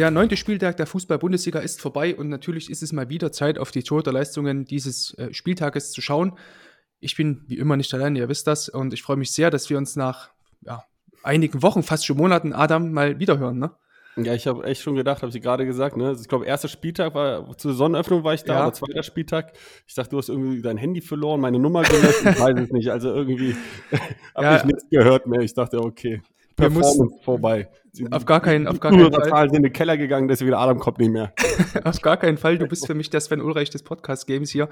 Der neunte Spieltag der Fußball-Bundesliga ist vorbei und natürlich ist es mal wieder Zeit, auf die Torhüterleistungen dieses äh, Spieltages zu schauen. Ich bin wie immer nicht alleine, ihr wisst das, und ich freue mich sehr, dass wir uns nach ja, einigen Wochen, fast schon Monaten, Adam, mal wiederhören. Ne? Ja, ich habe echt schon gedacht, habe ich gerade gesagt, ne? Ich glaube, erster Spieltag war, zur Sonnenöffnung war ich da, Ja. oder zweiter Spieltag. Ich dachte, du hast irgendwie dein Handy verloren, meine Nummer gelöscht, ich weiß es nicht. Also irgendwie habe Ja. ich nichts gehört mehr. Ich dachte, okay, Performance vorbei. Auf gar keinen, auf gar keinen Fall. Zuhörerzahlen sind in den Keller gegangen, deswegen Adam kommt nicht mehr. Auf gar keinen Fall. Du bist für mich der Sven Ulreich des Podcast-Games hier.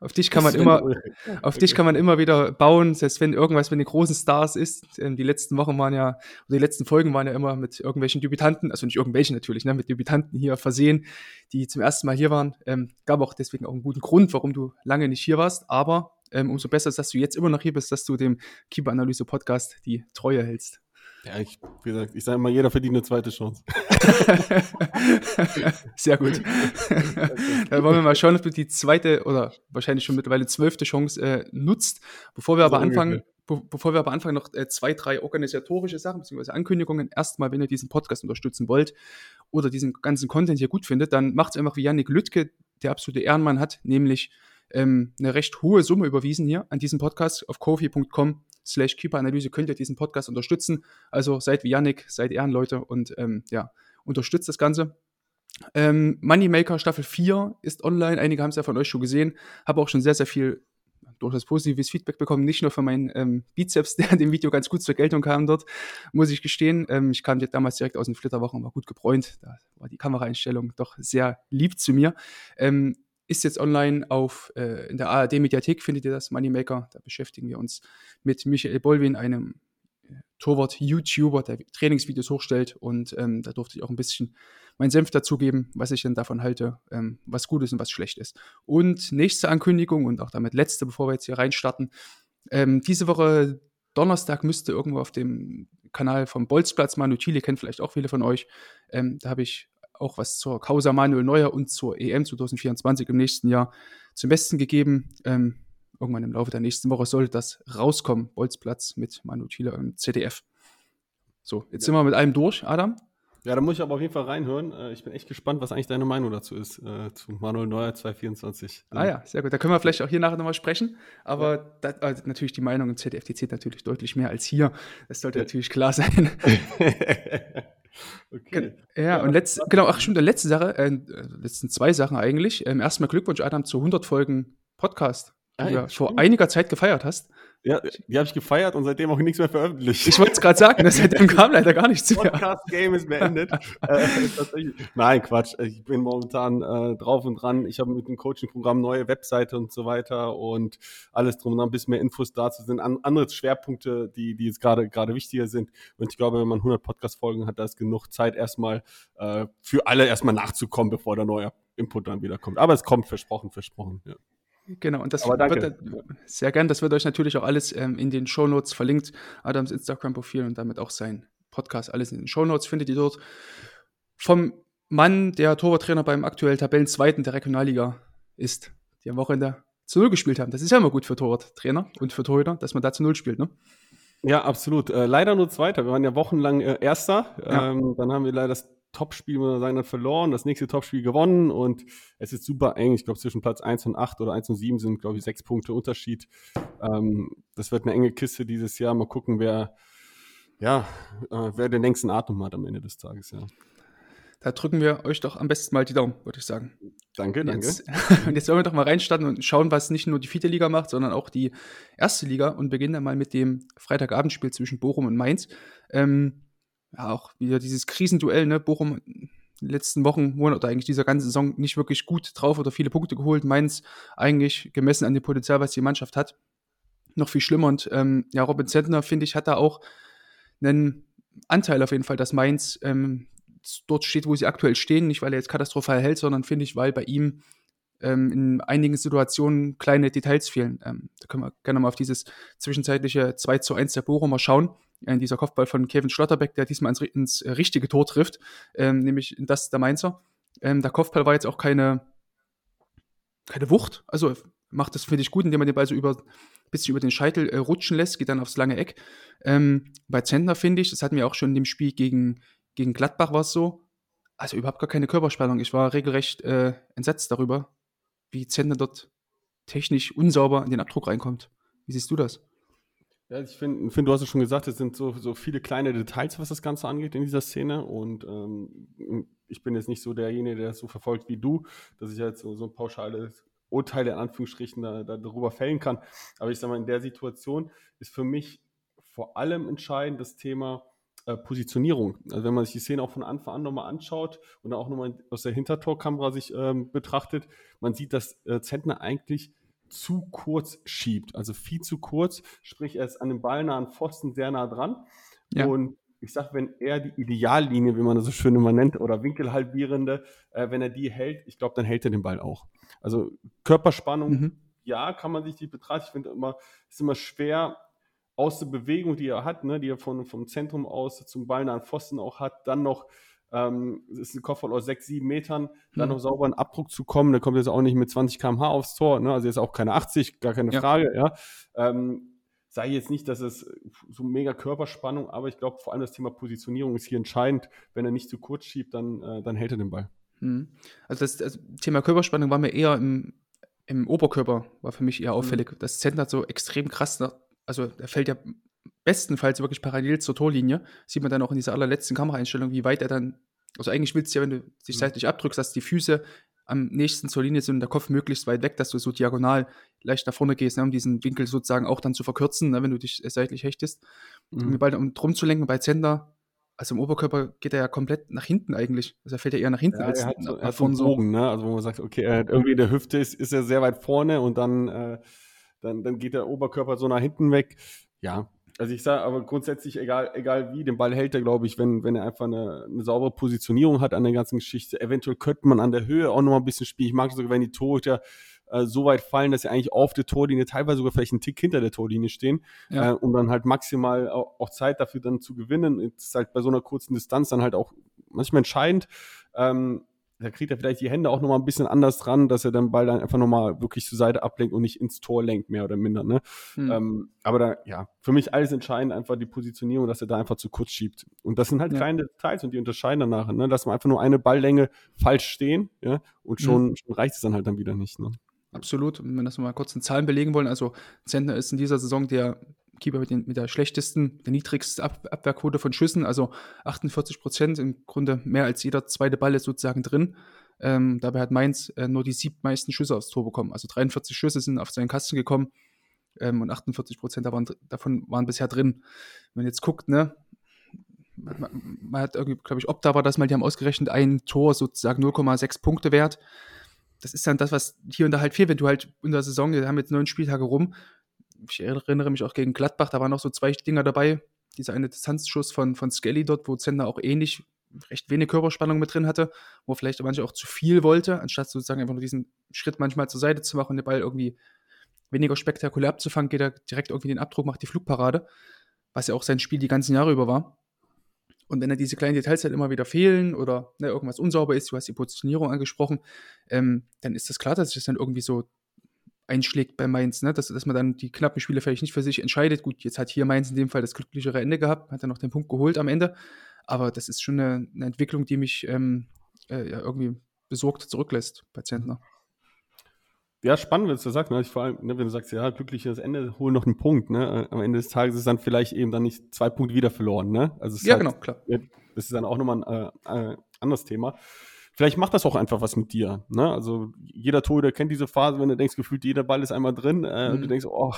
Auf dich kann man Sven immer, Ulreich. auf dich kann man immer wieder bauen, selbst wenn irgendwas mit den großen Stars ist. Ähm, Die letzten Wochen waren ja, oder die letzten Folgen waren ja immer mit irgendwelchen Debütanten, also nicht irgendwelchen natürlich, ne, mit Debütanten hier versehen, die zum ersten Mal hier waren. Ähm, gab auch deswegen auch einen guten Grund, warum du lange nicht hier warst, aber ähm, umso besser ist, dass du jetzt immer noch hier bist, dass du dem Keeper-Analyse-Podcast die Treue hältst. Ja, ich, wie gesagt, ich sage immer, jeder verdient eine zweite Chance. Sehr gut. Dann wollen wir mal schauen, ob du die zweite oder wahrscheinlich schon mittlerweile zwölfte Chance äh, nutzt. Bevor wir aber So anfangen, be bevor wir aber anfangen, noch äh, zwei, drei organisatorische Sachen bzw. Ankündigungen. Erstmal, wenn ihr diesen Podcast unterstützen wollt oder diesen ganzen Content hier gut findet, dann macht es einfach wie Yannick Lüttke, der absolute Ehrenmann hat, nämlich ähm, eine recht hohe Summe überwiesen hier an diesen Podcast auf kofi.com slash Keeper-Analyse könnt ihr diesen Podcast unterstützen. Also seid wie Yannick, seid Ehrenleute und ähm, ja, unterstützt das Ganze. Ähm, Moneymaker Staffel 4 ist online. Einige haben es ja von euch schon gesehen. Habe auch schon sehr, sehr viel durchaus positives Feedback bekommen. Nicht nur für meinen ähm, Bizeps, der in dem Video ganz gut zur Geltung kam dort, muss ich gestehen. Ähm, ich kam damals direkt aus den Flitterwochen, war gut gebräunt. Da war die Kameraeinstellung doch sehr lieb zu mir. Ähm, ist jetzt online auf äh, in der ARD Mediathek findet ihr das Moneymaker. Da beschäftigen wir uns mit Michael Bolwin, einem äh, Torwart-YouTuber, der Trainingsvideos hochstellt und ähm, da durfte ich auch ein bisschen meinen Senf dazugeben, was ich denn davon halte, ähm, was gut ist und was schlecht ist. Und nächste Ankündigung und auch damit letzte, bevor wir jetzt hier reinstarten. Ähm, diese Woche Donnerstag müsste irgendwo auf dem Kanal vom Bolzplatz, Manu Chile kennt vielleicht auch viele von euch, ähm, da habe ich auch was zur Causa Manuel Neuer und zur EM 2024 im nächsten Jahr zum Besten gegeben. Ähm, irgendwann im Laufe der nächsten Woche sollte das rauskommen, Bolzplatz mit Manu Chile im ZDF. So, jetzt sind wir mit allem durch, Adam. Ja, da muss ich aber auf jeden Fall reinhören. Äh, Ich bin echt gespannt, was eigentlich deine Meinung dazu ist, äh, zu Manuel Neuer 224. Ah ja, sehr gut. Da können wir vielleicht auch hier nachher nochmal sprechen. Aber da, also natürlich die Meinung im ZDF, die zählt natürlich deutlich mehr als hier. Das sollte Ja. natürlich klar sein. okay. Ja, und letzt, genau, ach stimmt, letzte Sache, äh, letzten zwei Sachen eigentlich. Ähm, erstmal Glückwunsch, Adam, zu 100 Folgen Podcast, die Ah, du ja, ja vor einiger Zeit gefeiert hast. Ja, die habe ich gefeiert und seitdem auch nichts mehr veröffentlicht. Ich wollte es gerade sagen, das seitdem kam leider gar nichts mehr. Podcast-Game ist beendet. äh. Nein, Quatsch. Ich bin momentan äh, drauf und dran. Ich habe mit dem Coaching-Programm neue Webseite und so weiter und alles drum und dran, ein bisschen mehr Infos dazu sind. An, andere Schwerpunkte, die, die jetzt gerade gerade wichtiger sind. Und ich glaube, wenn man 100 Podcast-Folgen hat, da ist genug Zeit erstmal äh, für alle erstmal nachzukommen, bevor der neue Input dann wieder kommt. Aber es kommt, versprochen, versprochen. Ja. Genau, und das wird sehr gern, das wird euch natürlich auch alles ähm, in den Shownotes verlinkt. Adams Instagram-Profil und damit auch sein Podcast, alles in den Shownotes findet ihr dort. Vom Mann, der Torwarttrainer beim aktuell Tabellenzweiten der Regionalliga ist, die am Wochenende zu Null gespielt haben. Das ist ja immer gut für Torwarttrainer und für Torhüter, dass man da zu Null spielt, ne? Ja, absolut. Äh, leider nur Zweiter. Wir waren ja wochenlang äh, Erster. Ja. Ähm, dann haben wir leider das Topspiel, muss man sagen, dann verloren, das nächste Topspiel gewonnen und es ist super eng. Ich glaube, zwischen Platz 1 und 8 oder 1 und 7 sind, glaube ich, sechs Punkte Unterschied. Ähm, das wird eine enge Kiste dieses Jahr. Mal gucken, wer, ja, äh, wer den längsten Atem hat am Ende des Tages, ja. Da drücken wir euch doch am besten mal die Daumen, würde ich sagen. Danke, danke. jetzt, und jetzt wollen wir doch mal reinstarten und schauen, was nicht nur die vierte Liga macht, sondern auch die erste Liga und beginnen dann mal mit dem Freitagabendspiel zwischen Bochum und Mainz. Ähm, ja, auch wieder dieses Krisenduell, ne? Bochum in den letzten Wochen, oder eigentlich dieser ganzen Saison nicht wirklich gut drauf oder viele Punkte geholt. Mainz eigentlich gemessen an dem Potenzial, was die Mannschaft hat, noch viel schlimmer. Und ähm, ja, Robin Zentner, finde ich, hat da auch einen Anteil auf jeden Fall, dass Mainz ähm, dort steht, wo sie aktuell stehen. Nicht, weil er jetzt katastrophal hält, sondern finde ich, weil bei ihm ähm, in einigen Situationen kleine Details fehlen. Ähm, da können wir gerne mal auf dieses zwischenzeitliche 2 zu 1 der Bochumer schauen. Äh, dieser Kopfball von Kevin Schlotterbeck, der diesmal ins, ins richtige Tor trifft, ähm, nämlich in das der Mainzer. Ähm, der Kopfball war jetzt auch keine, keine Wucht. Also macht das, finde ich, gut, indem man den Ball so über, bisschen über den Scheitel äh, rutschen lässt, geht dann aufs lange Eck. Ähm, bei Zentner finde ich, das hatten wir auch schon in dem Spiel gegen, gegen Gladbach war es so, also überhaupt gar keine Körperspannung. Ich war regelrecht äh, entsetzt darüber, wie Zentner dort technisch unsauber in den Abdruck reinkommt. Wie siehst du das? Ja, ich finde, find, du hast es schon gesagt, es sind so, so viele kleine Details, was das Ganze angeht in dieser Szene. Und ähm, ich bin jetzt nicht so derjenige, der das so verfolgt wie du, dass ich jetzt so, so ein pauschales Urteil in Anführungsstrichen da, da, darüber fällen kann. Aber ich sage mal, in der Situation ist für mich vor allem entscheidend das Thema äh, Positionierung. Also wenn man sich die Szene auch von Anfang an nochmal anschaut und auch nochmal aus der Hintertorkamera sich ähm, betrachtet, man sieht, dass äh, Zentner eigentlich zu kurz schiebt. Also viel zu kurz, sprich er ist an dem ballnahen Pfosten sehr nah dran. Ja. Und ich sage, wenn er die Ideallinie, wie man das so schön immer nennt, oder winkelhalbierende, äh, wenn er die hält, ich glaube, dann hält er den Ball auch. Also Körperspannung, mhm. ja, kann man sich die betrachten. Ich finde immer, ist immer schwer, aus der Bewegung, die er hat, ne, die er von, vom Zentrum aus zum ballnahen Pfosten auch hat, dann noch ähm, ist ein Kopfball aus sechs, sieben Metern, dann mhm. noch sauber einen Abdruck zu kommen. Der kommt jetzt auch nicht mit 20 km/h aufs Tor, ne? also jetzt auch keine 80, gar keine ja. Frage. Ja. Ähm, sei jetzt nicht, dass es so mega Körperspannung, aber ich glaube vor allem das Thema Positionierung ist hier entscheidend. Wenn er nicht zu kurz schiebt, dann, äh, dann hält er den Ball. Mhm. Also das, also Thema Körperspannung war mir eher im, im Oberkörper, war für mich eher auffällig. Mhm. Das Zentner so extrem krass, nach, also er fällt ja bestenfalls wirklich parallel zur Torlinie. Sieht man dann auch in dieser allerletzten Kameraeinstellung, wie weit er dann, also eigentlich willst du ja, wenn du dich mhm. seitlich abdrückst, dass die Füße am nächsten zur Linie sind und der Kopf möglichst weit weg, dass du so diagonal leicht nach vorne gehst, ne, um diesen Winkel sozusagen auch dann zu verkürzen, ne, wenn du dich seitlich hechtest. Mhm. Um Ball um drum zu lenken bei Zender, also im Oberkörper geht er ja komplett nach hinten eigentlich. Also er fällt ja eher nach hinten ja, als er hat so, nach vorne. So Bogen, ne? Also wo man sagt, okay, irgendwie in der Hüfte ist, ist er sehr weit vorne und dann, äh, dann, dann geht der Oberkörper so nach hinten weg. Ja, also ich sage aber grundsätzlich, egal, egal wie, den Ball hält er, glaube ich, wenn, wenn er einfach eine, eine saubere Positionierung hat an der ganzen Geschichte. Eventuell könnte man an der Höhe auch noch mal ein bisschen spielen. Ich mag es sogar, wenn die Torhüter äh, so weit fallen, dass sie eigentlich auf der Torlinie, teilweise sogar vielleicht einen Tick hinter der Torlinie stehen, ja. äh, um dann halt maximal auch, auch, Zeit dafür dann zu gewinnen. Ist halt bei so einer kurzen Distanz dann halt auch manchmal entscheidend. Ähm, da kriegt er vielleicht die Hände auch nochmal ein bisschen anders dran, dass er den Ball dann einfach nochmal wirklich zur Seite ablenkt und nicht ins Tor lenkt, mehr oder minder. Ne? Hm. Ähm, aber da, ja, für mich alles entscheidend, einfach die Positionierung, dass er da einfach zu kurz schiebt. Und das sind halt ja. kleine Details und die unterscheiden danach. Ne? Lass man einfach nur eine Balllänge falsch stehen, ja, und hm. schon, hm. schon reicht es dann halt dann wieder nicht. Ne? Absolut. Und wenn wir das mal kurz in Zahlen belegen wollen, also Zentner ist in dieser Saison der Keeper mit, den, mit der schlechtesten, der niedrigsten Ab Abwehrquote von Schüssen, also 48 Prozent, im Grunde mehr als jeder zweite Ball ist sozusagen drin. Ähm, dabei hat Mainz äh, nur die siebmeisten Schüsse aufs Tor bekommen. Also 43 Schüsse sind auf seinen Kasten gekommen ähm, und 48 Prozent davon, davon waren bisher drin. Wenn man jetzt guckt, ne, man, man hat irgendwie, glaube ich, Opta war das mal, die haben ausgerechnet ein Tor sozusagen 0,6 Punkte wert. Das ist dann das, was hier und da halt fehlt, wenn du halt in der Saison, wir haben jetzt neun Spieltage rum, ich erinnere mich auch gegen Gladbach, da waren noch so zwei Dinger dabei. Dieser eine Distanzschuss von, von Skelly dort, wo Zender auch ähnlich recht wenig Körperspannung mit drin hatte, wo vielleicht manche auch zu viel wollte, anstatt sozusagen einfach nur diesen Schritt manchmal zur Seite zu machen und den Ball irgendwie weniger spektakulär abzufangen, geht er direkt irgendwie den Abdruck, macht die Flugparade, was ja auch sein Spiel die ganzen Jahre über war. Und wenn da diese kleinen Details halt immer wieder fehlen oder ne, irgendwas unsauber ist, du hast die Positionierung angesprochen, ähm, dann ist das klar, dass sich das dann irgendwie so einschlägt bei Mainz, ne? dass, dass man dann die knappen Spiele vielleicht nicht für sich entscheidet. Gut, jetzt hat hier Mainz in dem Fall das glücklichere Ende gehabt, hat dann noch den Punkt geholt am Ende. Aber das ist schon eine, eine Entwicklung, die mich ähm, äh, ja, irgendwie besorgt zurücklässt bei Zentner. Ja, spannend, wenn du das sagst. Ne? vor allem, ne, wenn du sagst, ja, glückliches Ende, hol noch einen Punkt. Ne? Am Ende des Tages ist dann vielleicht eben dann nicht zwei Punkte wieder verloren. Ne? Also ja, halt, genau, klar. Das ist dann auch nochmal ein äh, äh, anderes Thema. Vielleicht macht das auch einfach was mit dir. Ne? Also jeder Torhüter kennt diese Phase, wenn du denkst, gefühlt jeder Ball ist einmal drin äh, mhm. und du denkst, oh,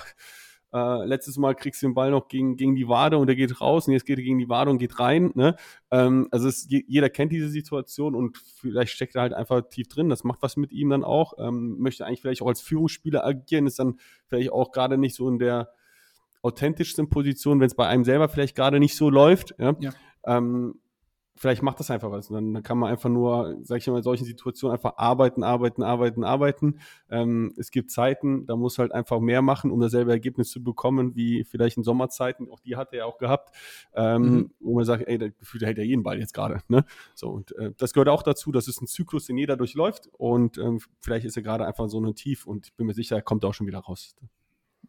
äh, letztes Mal kriegst du den Ball noch gegen, gegen die Wade und der geht raus und jetzt geht er gegen die Wade und geht rein. Ne? Ähm, also es, jeder kennt diese Situation und vielleicht steckt er halt einfach tief drin. Das macht was mit ihm dann auch. Ähm, möchte eigentlich vielleicht auch als Führungsspieler agieren, ist dann vielleicht auch gerade nicht so in der authentischsten Position, wenn es bei einem selber vielleicht gerade nicht so läuft. Ja? ja. Ähm, vielleicht macht das einfach was. Dann, dann kann man einfach nur, sag ich mal, in solchen Situationen einfach arbeiten, arbeiten, arbeiten, arbeiten. Ähm, es gibt Zeiten, da muss halt einfach mehr machen, um dasselbe Ergebnis zu bekommen, wie vielleicht in Sommerzeiten. Auch die hat er ja auch gehabt, ähm, mhm. wo man sagt, ey, der Gefühl, hält ja jeden Ball jetzt gerade. Ne? So, und äh, das gehört auch dazu, das ist ein Zyklus, den jeder durchläuft und ähm, vielleicht ist er gerade einfach so ein Tief und ich bin mir sicher, er kommt auch schon wieder raus.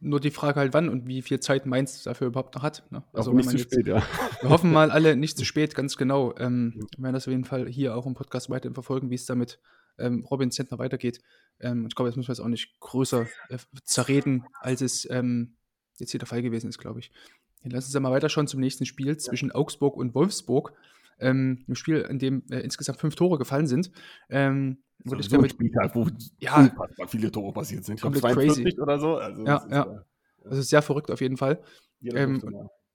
Nur die Frage halt, wann und wie viel Zeit Mainz dafür überhaupt noch hat. Ne? Also nicht zu jetzt, spät, ja. Wir hoffen mal alle nicht zu spät, ganz genau. Ähm, wir werden das auf jeden Fall hier auch im Podcast weiterhin verfolgen, wie es damit ähm, Robin Zentner weitergeht. Ähm, ich glaube, jetzt müssen wir es auch nicht größer äh, zerreden, als es ähm, jetzt hier der Fall gewesen ist, glaube ich. Dann lass uns ja mal weiter schauen zum nächsten Spiel zwischen Augsburg und Wolfsburg. Ähm, ein Spiel, in dem äh, insgesamt fünf Tore gefallen sind. Ähm, so, so ein Spieltag, wo ja, viele Tore passiert sind. Ich glaube, 42 oder so. Also ja, ja. ja. Also sehr verrückt auf jeden Fall. Ähm,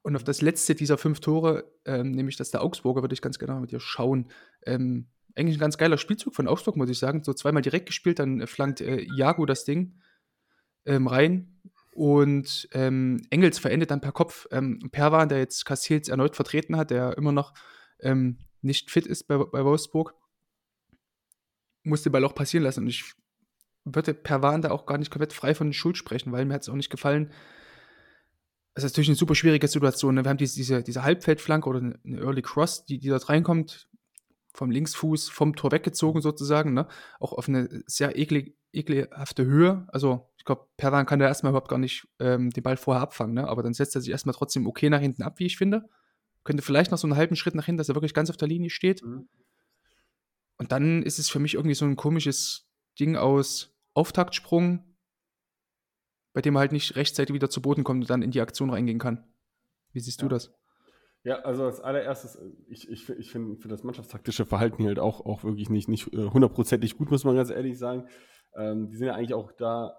und auf das letzte dieser fünf Tore, ähm, nämlich das der Augsburger, würde ich ganz gerne mit dir schauen. Ähm, eigentlich ein ganz geiler Spielzug von Augsburg, muss ich sagen. So zweimal direkt gespielt, dann flankt äh, Jago das Ding ähm, rein und ähm, Engels verendet dann per Kopf. Ähm, Perwan, der jetzt Castells erneut vertreten hat, der immer noch ähm, nicht fit ist bei, bei Wolfsburg, musste Ball auch passieren lassen. Und ich würde Perwan da auch gar nicht komplett frei von Schuld sprechen, weil mir hat es auch nicht gefallen. Es ist natürlich eine super schwierige Situation. Ne? Wir haben diese, diese, diese Halbfeldflanke oder eine Early Cross, die, die dort reinkommt, vom Linksfuß vom Tor weggezogen sozusagen, ne? auch auf eine sehr eklig, ekelhafte Höhe. Also ich glaube, Perwan kann da erstmal überhaupt gar nicht ähm, den Ball vorher abfangen, ne? aber dann setzt er sich erstmal trotzdem okay nach hinten ab, wie ich finde. Könnte vielleicht noch so einen halben Schritt nach hinten, dass er wirklich ganz auf der Linie steht. Mhm. Und dann ist es für mich irgendwie so ein komisches Ding aus Auftaktsprung, bei dem er halt nicht rechtzeitig wieder zu Boden kommt und dann in die Aktion reingehen kann. Wie siehst ja. du das? Ja, also als allererstes, ich, ich, ich finde für das mannschaftstaktische Verhalten halt auch, auch wirklich nicht, nicht äh, hundertprozentig gut, muss man ganz ehrlich sagen. Ähm, die sind ja eigentlich auch da,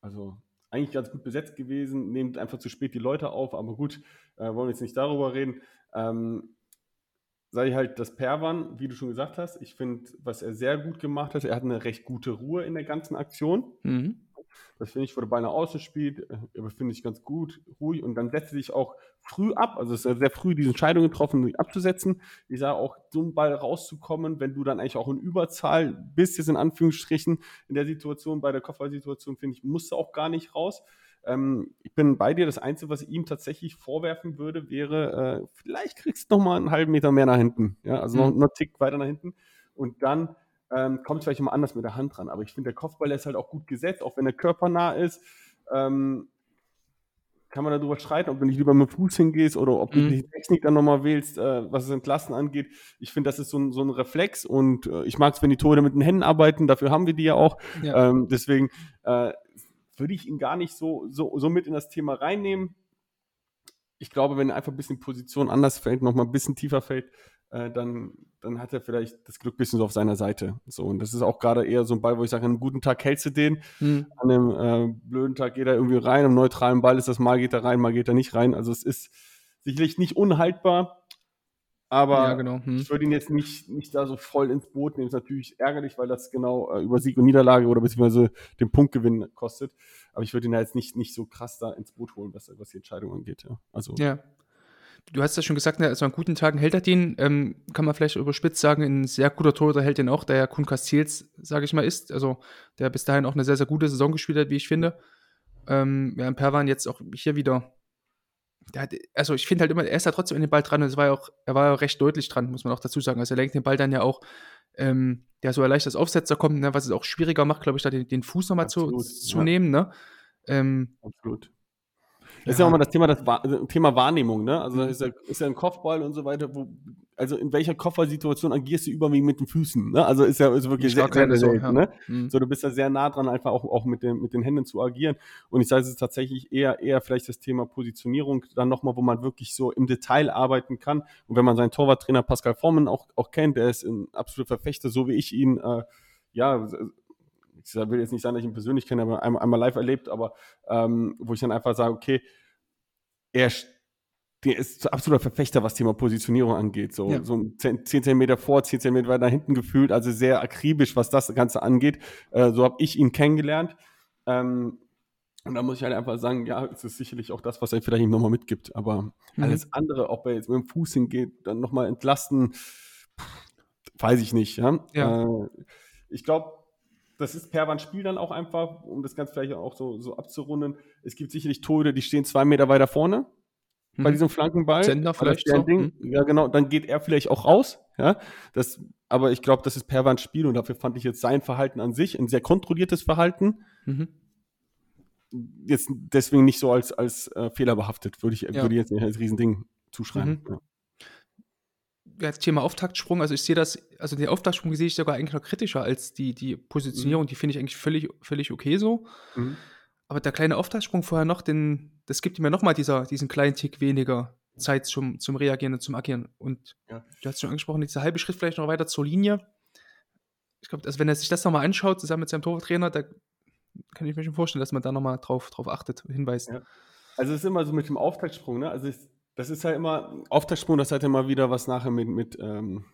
also eigentlich ganz gut besetzt gewesen, nehmt einfach zu spät die Leute auf, aber gut, äh, wollen wir jetzt nicht darüber reden. Ähm, ich halt, das Perwan, wie du schon gesagt hast, ich finde, was er sehr gut gemacht hat, er hat eine recht gute Ruhe in der ganzen Aktion. Mhm. Das finde ich, wo der Ball nach außen spielt, äh, finde ich ganz gut, ruhig und dann setzt er sich auch früh ab, also es ist sehr früh diese Entscheidung getroffen, sich abzusetzen. Ich sage auch, so einen Ball rauszukommen, wenn du dann eigentlich auch in Überzahl bist, jetzt in Anführungsstrichen, in der Situation, bei der Kopfballsituation, finde ich, musst du auch gar nicht raus. Ähm, ich bin bei dir. Das Einzige, was ich ihm tatsächlich vorwerfen würde, wäre, äh, vielleicht kriegst du noch mal einen halben Meter mehr nach hinten. Ja, also mhm. noch, noch einen Tick weiter nach hinten. Und dann ähm, kommt es vielleicht immer anders mit der Hand dran. Aber ich finde, der Kopfball ist halt auch gut gesetzt, auch wenn er körpernah ist. Ähm, kann man darüber streiten, ob du nicht lieber mit dem Fuß hingehst oder ob mhm. du die Technik dann nochmal wählst, äh, was das Entlassen angeht. Ich finde, das ist so ein, so ein Reflex und äh, ich mag es, wenn die Tore mit den Händen arbeiten, dafür haben wir die ja auch. Ja. Ähm, deswegen äh, würde ich ihn gar nicht so, so, so mit in das Thema reinnehmen. Ich glaube, wenn er einfach ein bisschen Position anders fällt, nochmal ein bisschen tiefer fällt, äh, dann, dann hat er vielleicht das Glück ein bisschen so auf seiner Seite. So, und das ist auch gerade eher so ein Ball, wo ich sage, an einem guten Tag hältst du den, hm. an einem äh, blöden Tag geht er irgendwie rein, am neutralen Ball ist das mal geht er rein, mal geht er nicht rein. Also es ist sicherlich nicht unhaltbar, aber ja, genau. hm. ich würde ihn jetzt nicht, nicht da so voll ins Boot nehmen. Ist natürlich ärgerlich, weil das genau äh, über Sieg und Niederlage oder beziehungsweise den Punktgewinn kostet. Aber ich würde ihn da jetzt nicht, nicht so krass da ins Boot holen, was, was die Entscheidung angeht. Ja. Also, ja. Du hast ja schon gesagt, also an guten Tagen hält er den. Ähm, kann man vielleicht überspitzt sagen, ein sehr guter Torhüter hält den auch, der ja Kun Castells, sage ich mal, ist. Also der bis dahin auch eine sehr, sehr gute Saison gespielt hat, wie ich finde. Ähm, während Perwan jetzt auch hier wieder hat, also ich finde halt immer, er ist ja trotzdem in den Ball dran und es war ja auch, er war ja recht deutlich dran, muss man auch dazu sagen. Also er lenkt den Ball dann ja auch, ähm, der so leicht als Aufsetzer kommt, ne, was es auch schwieriger macht, glaube ich, da den, den Fuß nochmal zu, zu ja. nehmen, ne? Ähm, Absolut. Das ist ja auch mal das Thema, das Thema Wahrnehmung, ne? Also ist ja, ist ja ein Kopfball und so weiter, wo, also in welcher Kopfballsituation agierst du überwiegend mit den Füßen, ne? Also ist ja ist wirklich sehr, sehr, sehr selten, ne? Mhm. So, du bist ja sehr nah dran, einfach auch, auch mit, den, mit den Händen zu agieren. Und ich sage, es ist tatsächlich eher, eher vielleicht das Thema Positionierung, dann nochmal, wo man wirklich so im Detail arbeiten kann. Und wenn man seinen Torwarttrainer Pascal Forman auch, auch kennt, der ist ein absoluter Verfechter, so wie ich ihn, äh, ja, ich will jetzt nicht sagen, dass ich ihn persönlich kenne, aber einmal, einmal live erlebt, aber ähm, wo ich dann einfach sage, okay, er der ist absoluter Verfechter, was Thema Positionierung angeht. So, ja. so 10, 10 cm vor, 10 cm weiter hinten gefühlt, also sehr akribisch, was das Ganze angeht. Äh, so habe ich ihn kennengelernt. Ähm, Und da muss ich halt einfach sagen, ja, es ist sicherlich auch das, was er vielleicht ihm nochmal mitgibt. Aber mhm. alles andere, ob er jetzt mit dem Fuß hingeht, dann nochmal entlasten, weiß ich nicht. Ja? ja. Äh, ich glaube, das ist per Wand Spiel dann auch einfach, um das Ganze vielleicht auch so, so abzurunden. Es gibt sicherlich Tore, die stehen zwei Meter weiter vorne mhm. bei diesem Flankenball. Sender vielleicht so. Ding, mhm. Ja, genau. Dann geht er vielleicht auch raus. Ja, das, aber ich glaube, das ist per Wand Spiel und dafür fand ich jetzt sein Verhalten an sich ein sehr kontrolliertes Verhalten. Mhm jetzt deswegen nicht so als, als äh, fehlerbehaftet, würde ich, ja. würde ich jetzt nicht als Riesending zuschreiben. Mhm. Ja. Ja, Thema Auftaktsprung, also ich sehe das, also den Auftaktsprung sehe ich sogar eigentlich noch kritischer als die, die Positionierung, mhm. die finde ich eigentlich völlig, völlig okay so. Mhm. Aber der kleine Auftaktsprung vorher noch, den, das gibt mir nochmal diesen kleinen Tick weniger Zeit zum, zum Reagieren und zum Agieren. Und ja. du hast schon angesprochen, dieser halbe Schritt vielleicht noch weiter zur Linie. Ich glaube, also wenn er sich das nochmal anschaut, zusammen mit seinem Torwarttrainer, da kann ich mir schon vorstellen, dass man da nochmal drauf, drauf achtet, hinweist. Ja. Also es ist immer so mit dem Auftaktsprung, ne? Also ich, das ist halt immer, Auftaktsprung, das hat ja immer wieder was nachher mit, mit ähm,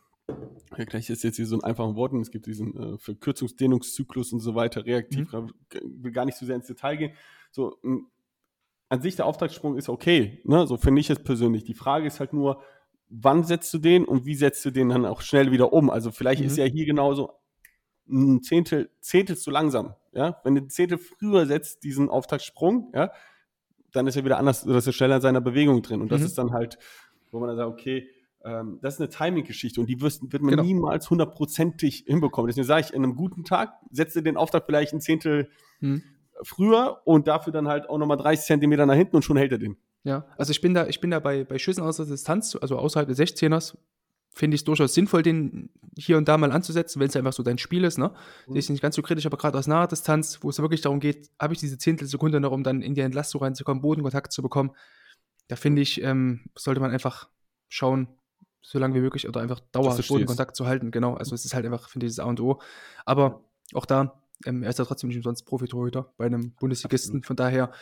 ja, gleich ist jetzt hier so ein einfachen Wort, es gibt diesen äh, Verkürzungsdehnungszyklus und so weiter, reaktiv, mhm. will gar nicht so sehr ins Detail gehen. So, an sich der Auftaktsprung ist okay, ne? so finde ich es persönlich. Die Frage ist halt nur, wann setzt du den und wie setzt du den dann auch schnell wieder um? Also vielleicht mhm. ist ja hier genauso ein Zehntel, Zehntel zu langsam. Ja, wenn du ein Zehntel früher setzt, diesen Auftaktsprung, ja, dann ist er wieder anders, dass er schneller in seiner Bewegung drin. Und das mhm. ist dann halt, wo man dann sagt, okay, ähm, das ist eine Timing-Geschichte und die wird, wird man genau. niemals hundertprozentig hinbekommen. Deswegen sage ich, in einem guten Tag setze den Auftrag vielleicht ein Zehntel mhm. früher und dafür dann halt auch nochmal 30 Zentimeter nach hinten und schon hält er den. Ja, also ich bin da, ich bin da bei, bei Schüssen aus der Distanz, also außerhalb des 16ers, finde ich es durchaus sinnvoll, den hier und da mal anzusetzen, wenn es einfach so dein Spiel ist. Ne? Mhm. ist nicht ganz so kritisch, aber gerade aus naher Distanz, wo es wirklich darum geht, habe ich diese Zehntelsekunde noch, um dann in die Entlastung reinzukommen, Bodenkontakt zu bekommen. Da finde ich, ähm, sollte man einfach schauen, so lange wie möglich oder einfach dauerhaft Bodenkontakt zu halten. Genau, also es ist halt einfach, finde ich, das A und O. Aber auch da, ähm, er ist ja trotzdem nicht umsonst Profitorhüter bei einem Bundesligisten. Von daher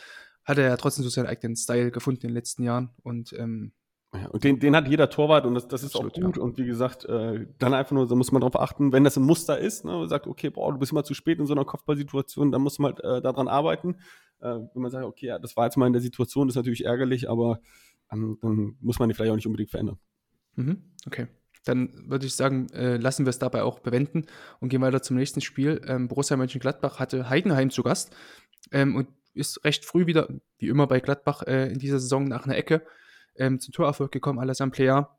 hat er ja trotzdem so seinen eigenen Style gefunden in den letzten Jahren und ähm, ja, und den, den hat jeder Torwart und das, das ist Absolut, auch gut. Ja. Und wie gesagt, äh, dann einfach nur, da muss man darauf achten, wenn das ein Muster ist, ne, man sagt, okay, boah, du bist immer zu spät in so einer Kopfballsituation, dann muss man halt äh, daran arbeiten. Äh, wenn man sagt, okay, ja, das war jetzt mal in der Situation, das ist natürlich ärgerlich, aber ähm, dann muss man die vielleicht auch nicht unbedingt verändern. Mhm, okay. Dann würde ich sagen, äh, lassen wir es dabei auch bewenden und gehen weiter zum nächsten Spiel. Ähm, Borussia Mönchengladbach hatte Heidenheim zu Gast ähm, und ist recht früh wieder, wie immer bei Gladbach, äh, in dieser Saison nach einer Ecke ähm, zum Torerfolg gekommen. Alassane Player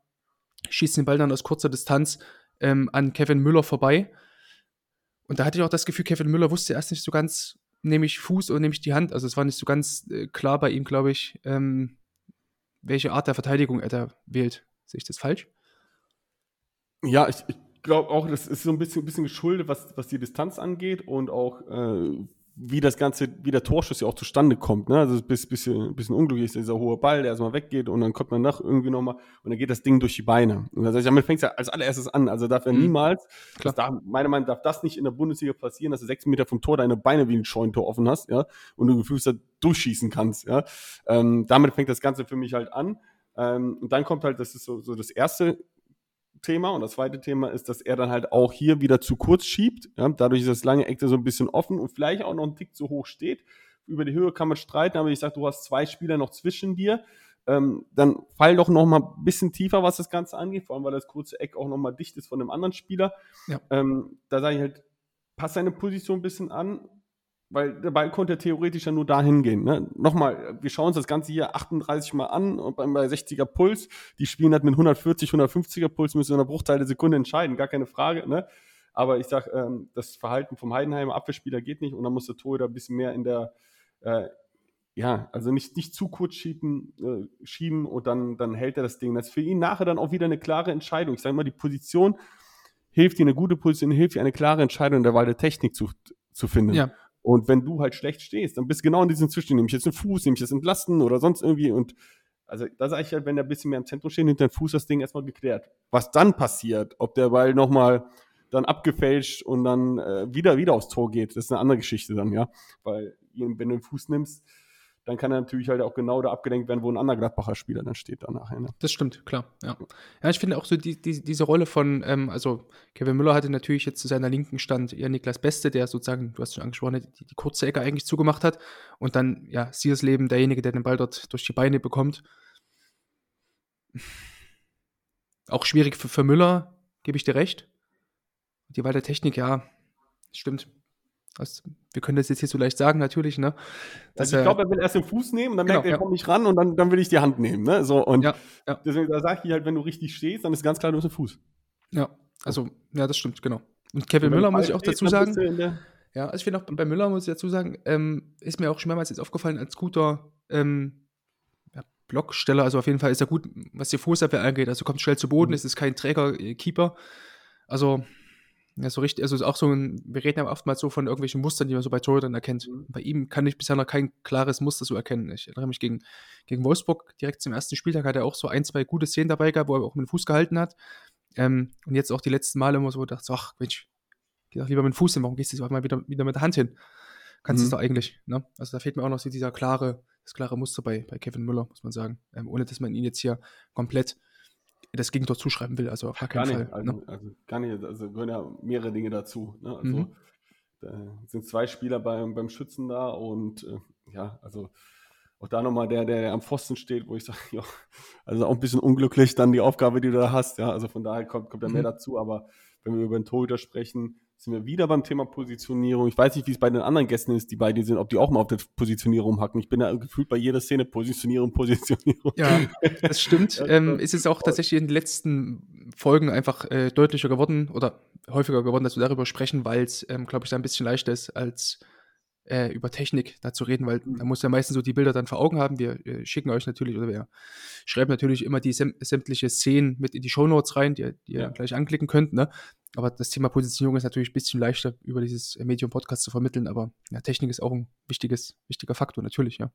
schießt den Ball dann aus kurzer Distanz ähm, an Kevin Müller vorbei. Und da hatte ich auch das Gefühl, Kevin Müller wusste erst nicht so ganz, nehme ich Fuß oder nehme ich die Hand. Also es war nicht so ganz äh, klar bei ihm, glaube ich, ähm, welche Art der Verteidigung er da wählt. Sehe ich das falsch? Ja, ich, ich glaube auch, das ist so ein bisschen, ein bisschen geschuldet, was, was die Distanz angeht und auch äh, wie das Ganze, wie der Torschuss ja auch zustande kommt. Ne? Also ein bisschen, bisschen, bisschen unglücklich ist dieser hohe Ball, der erstmal weggeht und dann kommt man nach irgendwie nochmal und dann geht das Ding durch die Beine. Und das heißt, damit fängt es ja als allererstes an. Also darf er mhm. niemals, darf, meiner Meinung nach darf das nicht in der Bundesliga passieren, dass du sechs Meter vom Tor deine Beine wie ein Scheunentor offen hast, ja, und du gefühlst da durchschießen kannst, ja. Ähm, damit fängt das Ganze für mich halt an. Ähm, und dann kommt halt, das ist so, so das erste Thema. Und das zweite Thema ist, dass er dann halt auch hier wieder zu kurz schiebt. Ja, dadurch ist das lange Eck so ein bisschen offen und vielleicht auch noch ein Tick zu hoch steht. Über die Höhe kann man streiten, aber ich sage, du hast zwei Spieler noch zwischen dir. Ähm, dann fall doch noch mal ein bisschen tiefer, was das Ganze angeht, vor allem weil das kurze Eck auch noch mal dicht ist von dem anderen Spieler. Ja. Ähm, da sage ich halt, pass deine Position ein bisschen an, weil der Ball konnte theoretisch ja nur dahin gehen. Ne? Nochmal, wir schauen uns das Ganze hier 38 Mal an und bei 60er Puls, die spielen halt mit 140, 150er Puls, müssen in einer Bruchteil der Sekunde entscheiden, gar keine Frage. Ne? Aber ich sag, ähm, das Verhalten vom Heidenheimer Abwehrspieler geht nicht und dann muss der Torhüter ein bisschen mehr in der, äh, ja, also nicht, nicht zu kurz schieben, äh, schieben und dann, dann hält er das Ding. Das ist für ihn nachher dann auch wieder eine klare Entscheidung. Ich sage mal, die Position hilft dir eine gute Position, hilft dir eine klare Entscheidung in der Wahl der Technik zu, zu finden. Ja. Und wenn du halt schlecht stehst, dann bist du genau in diesem Zwischen, nehme ich jetzt einen Fuß, nehme ich jetzt entlasten oder sonst irgendwie und also da sage ich halt, wenn der ein bisschen mehr im Zentrum steht, hinter dem Fuß das Ding erstmal geklärt. Was dann passiert, ob der Ball nochmal dann abgefälscht und dann äh, wieder, wieder aufs Tor geht, das ist eine andere Geschichte dann, ja. Weil wenn du den Fuß nimmst, dann kann er natürlich halt auch genau da abgelenkt werden, wo ein anderer Gladbacher Spieler dann steht danach. Ne? Das stimmt, klar, ja. Ja, ich finde auch so die, die, diese Rolle von, ähm, also Kevin Müller hatte natürlich jetzt zu seiner linken Stand eher Niklas Beste, der sozusagen, du hast schon angesprochen, die, die kurze Ecke eigentlich zugemacht hat und dann, ja, Leben derjenige, der den Ball dort durch die Beine bekommt. Auch schwierig für, für Müller, gebe ich dir recht. Die Wahl der Technik, ja, stimmt. Das, wir können das jetzt hier so leicht sagen, natürlich, ne? Also ich glaube, er will erst den Fuß nehmen, dann genau, merkt er, er ja. kommt nicht ran und dann, dann will ich die Hand nehmen, ne? So, und ja, ja. deswegen da sage ich halt, wenn du richtig stehst, dann ist ganz klar, du bist ein Fuß. Ja, also, ja, das stimmt, genau. Und Kevin und Müller muss ich auch dazu sagen. Ja, also ich finde auch bei Müller muss ich dazu sagen, ähm, ist mir auch schon mehrmals jetzt aufgefallen, als guter ähm, ja, Blocksteller, also auf jeden Fall ist er gut, was die Fußabwehr angeht. Also kommt schnell zu Boden, mhm. ist es kein Träger-Keeper. Also ja, so richtig, also auch so ein, wir reden ja oftmals so von irgendwelchen Mustern, die man so bei Torhütern erkennt. Mhm. Bei ihm kann ich bisher noch kein klares Muster so erkennen. Ich erinnere mich gegen, gegen Wolfsburg direkt zum ersten Spieltag hat er auch so ein, zwei gute Szenen dabei gehabt, wo er auch mit dem Fuß gehalten hat. Ähm, und jetzt auch die letzten Male immer so dachte, ach Mensch, geh doch lieber mit dem Fuß hin, warum gehst du jetzt mal wieder, wieder mit der Hand hin? Kannst du mhm. es doch eigentlich, ne? Also da fehlt mir auch noch so dieser klare, das klare Muster bei, bei Kevin Müller, muss man sagen. Ähm, ohne dass man ihn jetzt hier komplett das Gegentor zuschreiben will. Also auf gar keinen gar nicht, Fall. Also, ne? also, gar nicht. Also gehören ja mehrere Dinge dazu. Ne? Also mhm. da sind zwei Spieler beim, beim Schützen da und äh, ja, also auch da nochmal der, der, der am Pfosten steht, wo ich sage, ja, also auch ein bisschen unglücklich dann die Aufgabe, die du da hast. Ja, also von daher kommt, kommt da mehr mhm. dazu. Aber wenn wir über den Torhüter sprechen, sind wir wieder beim Thema Positionierung. Ich weiß nicht, wie es bei den anderen Gästen ist, die bei dir sind, ob die auch mal auf der Positionierung hacken. Ich bin da gefühlt bei jeder Szene Positionierung, Positionierung. Ja, das stimmt. ja, ähm, ist es auch tatsächlich in den letzten Folgen einfach äh, deutlicher geworden oder häufiger geworden, dass wir darüber sprechen, weil es, ähm, glaube ich, da ein bisschen leichter ist, als äh, über Technik da zu reden, weil mhm. da muss ja meistens so die Bilder dann vor Augen haben. Wir äh, schicken euch natürlich oder wir schreiben natürlich immer die säm sämtliche Szenen mit in die Shownotes rein, die, die ja. ihr gleich anklicken könnt. Ne? Aber das Thema Positionierung ist natürlich ein bisschen leichter über dieses Medium-Podcast zu vermitteln, aber ja, Technik ist auch ein wichtiges, wichtiger Faktor, natürlich, ja.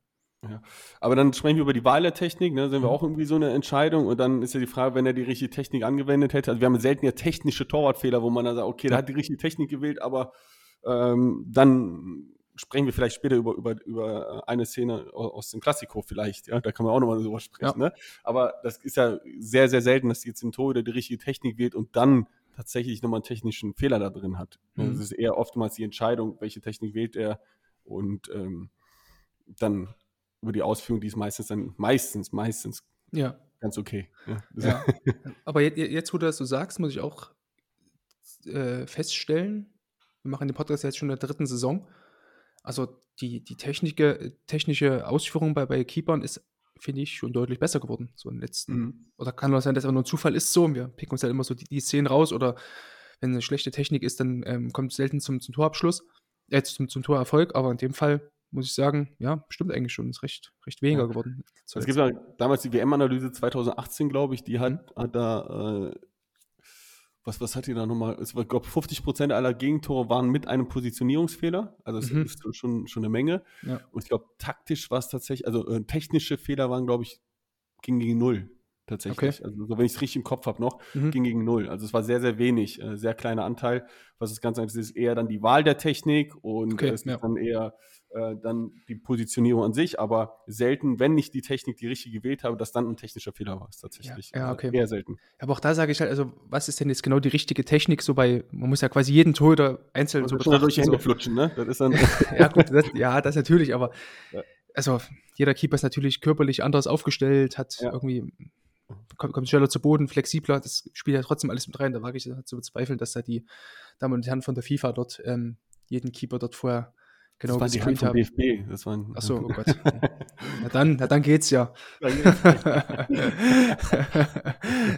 Ja. Aber dann sprechen wir über die Wahl der Technik, ne? sind wir mhm. auch irgendwie so eine Entscheidung und dann ist ja die Frage, wenn er die richtige Technik angewendet hätte. Also wir haben selten ja technische Torwartfehler, wo man dann sagt, okay, ja. der hat die richtige Technik gewählt, aber ähm, dann sprechen wir vielleicht später über, über, über eine Szene aus dem Klassiko vielleicht, ja, da kann man auch nochmal drüber sprechen, ja. ne? Aber das ist ja sehr, sehr selten, dass jetzt ein Tor die richtige Technik wählt und dann tatsächlich nochmal einen technischen Fehler da drin hat. Mhm. Also es ist eher oftmals die Entscheidung, welche Technik wählt er und ähm, dann über die Ausführung, die ist meistens dann, meistens, meistens ja. ganz okay. Ja. ja. Aber jetzt, jetzt, wo du das so sagst, muss ich auch äh, feststellen, wir machen den Podcast jetzt schon in der dritten Saison, also die, die technische, technische Ausführung bei, bei Keepern ist finde ich, schon deutlich besser geworden, so in den letzten. Mhm. Oder kann auch sein, dass es nur ein Zufall ist so und wir picken uns halt immer so die, die Szenen raus oder wenn eine schlechte Technik ist, dann ähm, kommt es selten zum, zum Torabschluss, äh, zum, zum Torerfolg, aber in dem Fall muss ich sagen, ja, stimmt eigentlich schon, ist recht, recht weniger ja. geworden. Es gibt ja damals die WM-Analyse 2018, glaube ich, die hat, mhm. hat da äh, was, was hat die da nochmal? Es war, glaube 50 Prozent aller Gegentore waren mit einem Positionierungsfehler. Also, das mhm. ist schon, schon eine Menge. Ja. Und ich glaube, taktisch war es tatsächlich, also äh, technische Fehler waren, glaube ich, ging gegen null. Tatsächlich. Okay. Also, so, wenn ich es richtig im Kopf habe noch, mhm. ging gegen null. Also, es war sehr, sehr wenig, äh, sehr kleiner Anteil. Was das Ganze ist, ist eher dann die Wahl der Technik und okay, es ist ja. dann eher äh, dann die Positionierung an sich, aber selten, wenn nicht die Technik die richtige gewählt habe, dass dann ein technischer Fehler war, ist tatsächlich. Ja, ja okay. Eher selten. Aber auch da sage ich halt, also was ist denn jetzt genau die richtige Technik, so bei, man muss ja quasi jeden Torhüter einzeln so betrachten. durch die Hände so. flutschen, ne? Das ist dann ja, gut, das, ja, das natürlich, aber ja. also jeder Keeper ist natürlich körperlich anders aufgestellt, hat ja. irgendwie kommt, kommt schneller zu Boden, flexibler, das spielt ja trotzdem alles mit rein. Da wage ich zu bezweifeln, dass da die Damen und Herren von der FIFA dort ähm, jeden Keeper dort vorher genau das war die haben. DFB. Das waren, Achso, oh Gott. na, dann, na dann geht's ja.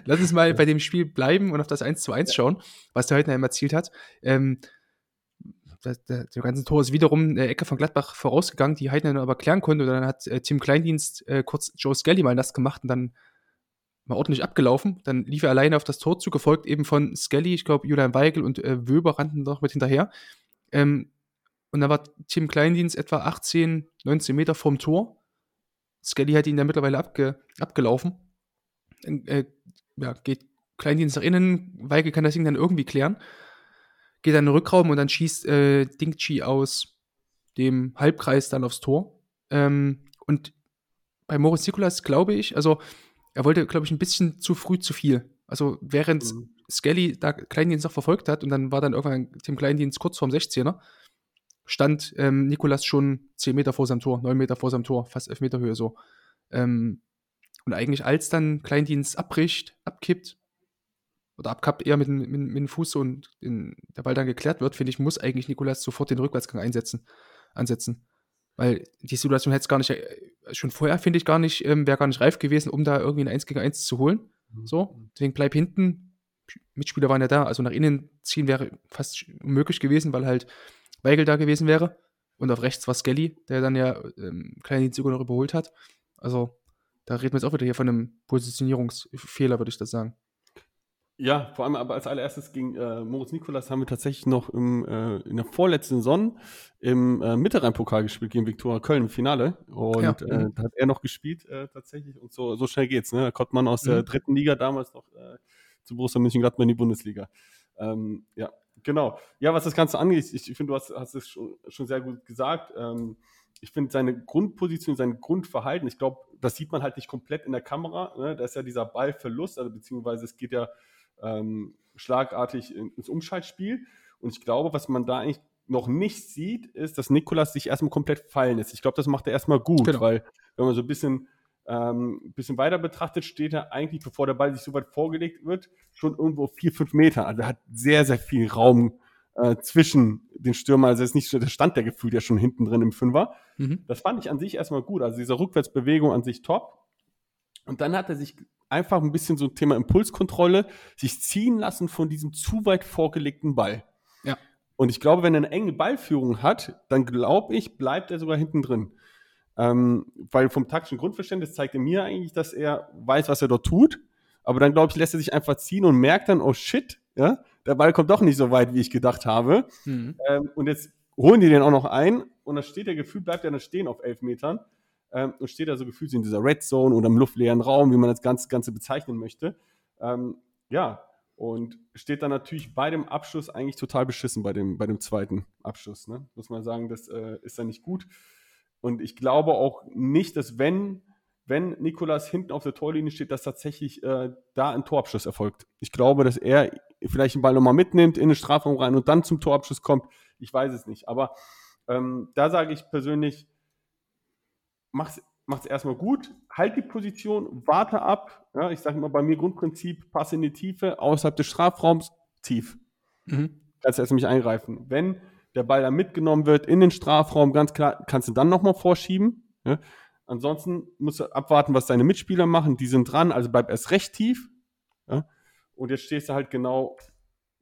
Lass uns mal bei dem Spiel bleiben und auf das 1 zu 1 schauen, was der Heutner erzielt hat. Ähm, das, der, der ganze Tor ist wiederum eine Ecke von Gladbach vorausgegangen, die Heidner aber klären konnte. Und dann hat äh, Tim Kleindienst äh, kurz Joe Skelly mal nass gemacht und dann mal ordentlich abgelaufen. Dann lief er alleine auf das Tor zu, gefolgt eben von Skelly, ich glaube, Julian Weigel und äh, Wöber rannten noch mit hinterher. Ähm, und da war Tim Kleindienst etwa 18, 19 Meter vom Tor. Skelly hat ihn dann mittlerweile abge, abgelaufen. Äh, ja, geht Kleindienst nach innen, Weigel kann das Ding dann irgendwie klären. Geht dann in den Rückraum und dann schießt äh, Dingchi aus dem Halbkreis dann aufs Tor. Ähm, Und bei Moritz Nikolas glaube ich, also er wollte, glaube ich, ein bisschen zu früh zu viel. Also während mhm. Skelly da Kleindienst noch verfolgt hat und dann war dann irgendwann dem Kleindienst kurz vorm 16er, stand ähm, Nikolas schon 10 Meter vor seinem Tor, 9 Meter vor seinem Tor, fast 11 Meter Höhe so. Ähm, und eigentlich als dann Kleindienst abbricht, abkippt, oder abkappt eher mit, mit, mit dem Fuß und in, der Ball dann geklärt wird, finde ich, muss eigentlich Nikolas sofort den Rückwärtsgang einsetzen, ansetzen. Weil die Situation hätte es gar nicht, äh, schon vorher finde ich gar nicht, ähm, wäre gar nicht reif gewesen, um da irgendwie ein 1 gegen 1 zu holen. Mhm. So, deswegen bleib hinten. Mitspieler waren ja da, also nach innen ziehen wäre fast unmöglich gewesen, weil halt Weigel da gewesen wäre. Und auf rechts war Skelly, der dann ja ähm, kleinen sogar noch überholt hat. Also, da reden wir jetzt auch wieder hier von einem Positionierungsfehler, würde ich das sagen. Ja, vor allem aber als allererstes gegen äh, Moritz Nikolas haben wir tatsächlich noch im, äh, in der vorletzten Saison im äh, Mitterrhein-Pokal gespielt gegen Viktoria Köln im Finale. Und ja. äh, da hat er noch gespielt äh, tatsächlich. Und so, so schnell geht's. Ne? Da kommt man aus mhm. der dritten Liga damals noch äh, zu Borussia Mönchengladbach in die Bundesliga. Ähm, ja, genau. Ja, was das Ganze angeht, ich, ich finde, du hast, hast es schon, schon sehr gut gesagt. Ähm, ich finde seine Grundposition, sein Grundverhalten, ich glaube, das sieht man halt nicht komplett in der Kamera. Ne? Da ist ja dieser Ballverlust, also beziehungsweise es geht ja ähm, schlagartig ins Umschaltspiel. Und ich glaube, was man da eigentlich noch nicht sieht, ist, dass Nikolas sich erstmal komplett fallen lässt. Ich glaube, das macht er erstmal gut, genau. weil wenn man so ein bisschen, ähm, bisschen weiter betrachtet, steht er eigentlich, bevor der Ball sich so weit vorgelegt wird, schon irgendwo vier, fünf Meter. Also er hat sehr, sehr viel Raum äh, zwischen den Stürmern. Also es ist nicht so der Stand der Gefühl, der schon hinten drin im Fünfer. Mhm. Das fand ich an sich erstmal gut. Also diese Rückwärtsbewegung an sich top. Und dann hat er sich einfach ein bisschen so ein Thema Impulskontrolle, sich ziehen lassen von diesem zu weit vorgelegten Ball. Ja. Und ich glaube, wenn er eine enge Ballführung hat, dann glaube ich, bleibt er sogar hinten drin. Ähm, weil vom taktischen Grundverständnis zeigt er mir eigentlich, dass er weiß, was er dort tut. Aber dann, glaube ich, lässt er sich einfach ziehen und merkt dann, oh shit, ja, der Ball kommt doch nicht so weit, wie ich gedacht habe. Mhm. Ähm, und jetzt holen die den auch noch ein und dann steht der Gefühl, bleibt er dann stehen auf elf Metern ähm, und steht da so gefühlt in dieser Red Zone oder im luftleeren Raum, wie man das Ganze, Ganze bezeichnen möchte. Ähm, ja, und steht dann natürlich bei dem Abschluss eigentlich total beschissen bei dem, bei dem zweiten Abschluss. Ne? Muss man sagen, das äh, ist dann nicht gut. Und ich glaube auch nicht, dass wenn, wenn Nikolas hinten auf der Torlinie steht, dass tatsächlich äh, da ein Torabschluss erfolgt. Ich glaube, dass er vielleicht den Ball nochmal mitnimmt, in den Strafraum rein und dann zum Torabschluss kommt. Ich weiß es nicht. Aber ähm, da sage ich persönlich, mach's, mach's erstmal gut, halt die Position, warte ab. Ja, ich sage immer bei mir Grundprinzip, pass in die Tiefe, außerhalb des Strafraums, tief. Mhm. Kannst du erst nicht eingreifen. Wenn der Ball dann mitgenommen wird in den Strafraum, ganz klar, kannst du dann nochmal vorschieben. Ja. Ansonsten musst du abwarten, was deine Mitspieler machen. Die sind dran, also bleib erst recht tief. Ja. Und jetzt stehst du halt genau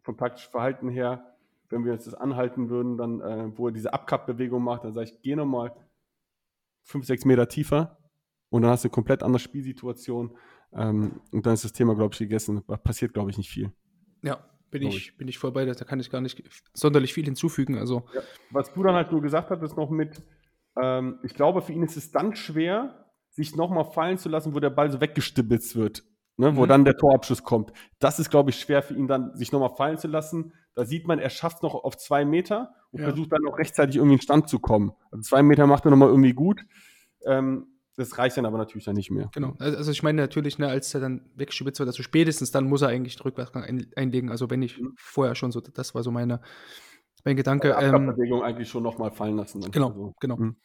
vom taktischen Verhalten her, wenn wir jetzt das anhalten würden, dann, äh, wo er diese Abkappbewegung macht, dann sage ich, geh nochmal fünf, sechs Meter tiefer und dann hast du eine komplett andere Spielsituation ähm, und dann ist das Thema, glaube ich, gegessen. Passiert, glaube ich, nicht viel. Ja, bin ich, bin ich voll bei dir. Da kann ich gar nicht sonderlich viel hinzufügen. Also. Ja. Was du dann halt nur gesagt hattest noch mit, ähm, ich glaube, für ihn ist es dann schwer, sich nochmal fallen zu lassen, wo der Ball so weggestibitzt wird, ne, wo mhm. dann der Torabschluss kommt. Das ist, glaube ich, schwer für ihn dann, sich nochmal fallen zu lassen. Da sieht man, er schafft es noch auf zwei Meter und ja. versucht dann noch rechtzeitig irgendwie in Stand zu kommen. Also zwei Meter macht er nochmal irgendwie gut. Ähm, das reicht dann aber natürlich dann nicht mehr. Genau. Also, also ich meine natürlich, ne, als er dann weggeschubst wird, also spätestens dann muss er eigentlich den Rückwärtsgang ein, einlegen. Also wenn ich mhm. vorher schon so, das war so meine, mein Gedanke. Ähm, Bewegung eigentlich schon nochmal fallen lassen. Dann. Genau, also, genau. Mhm.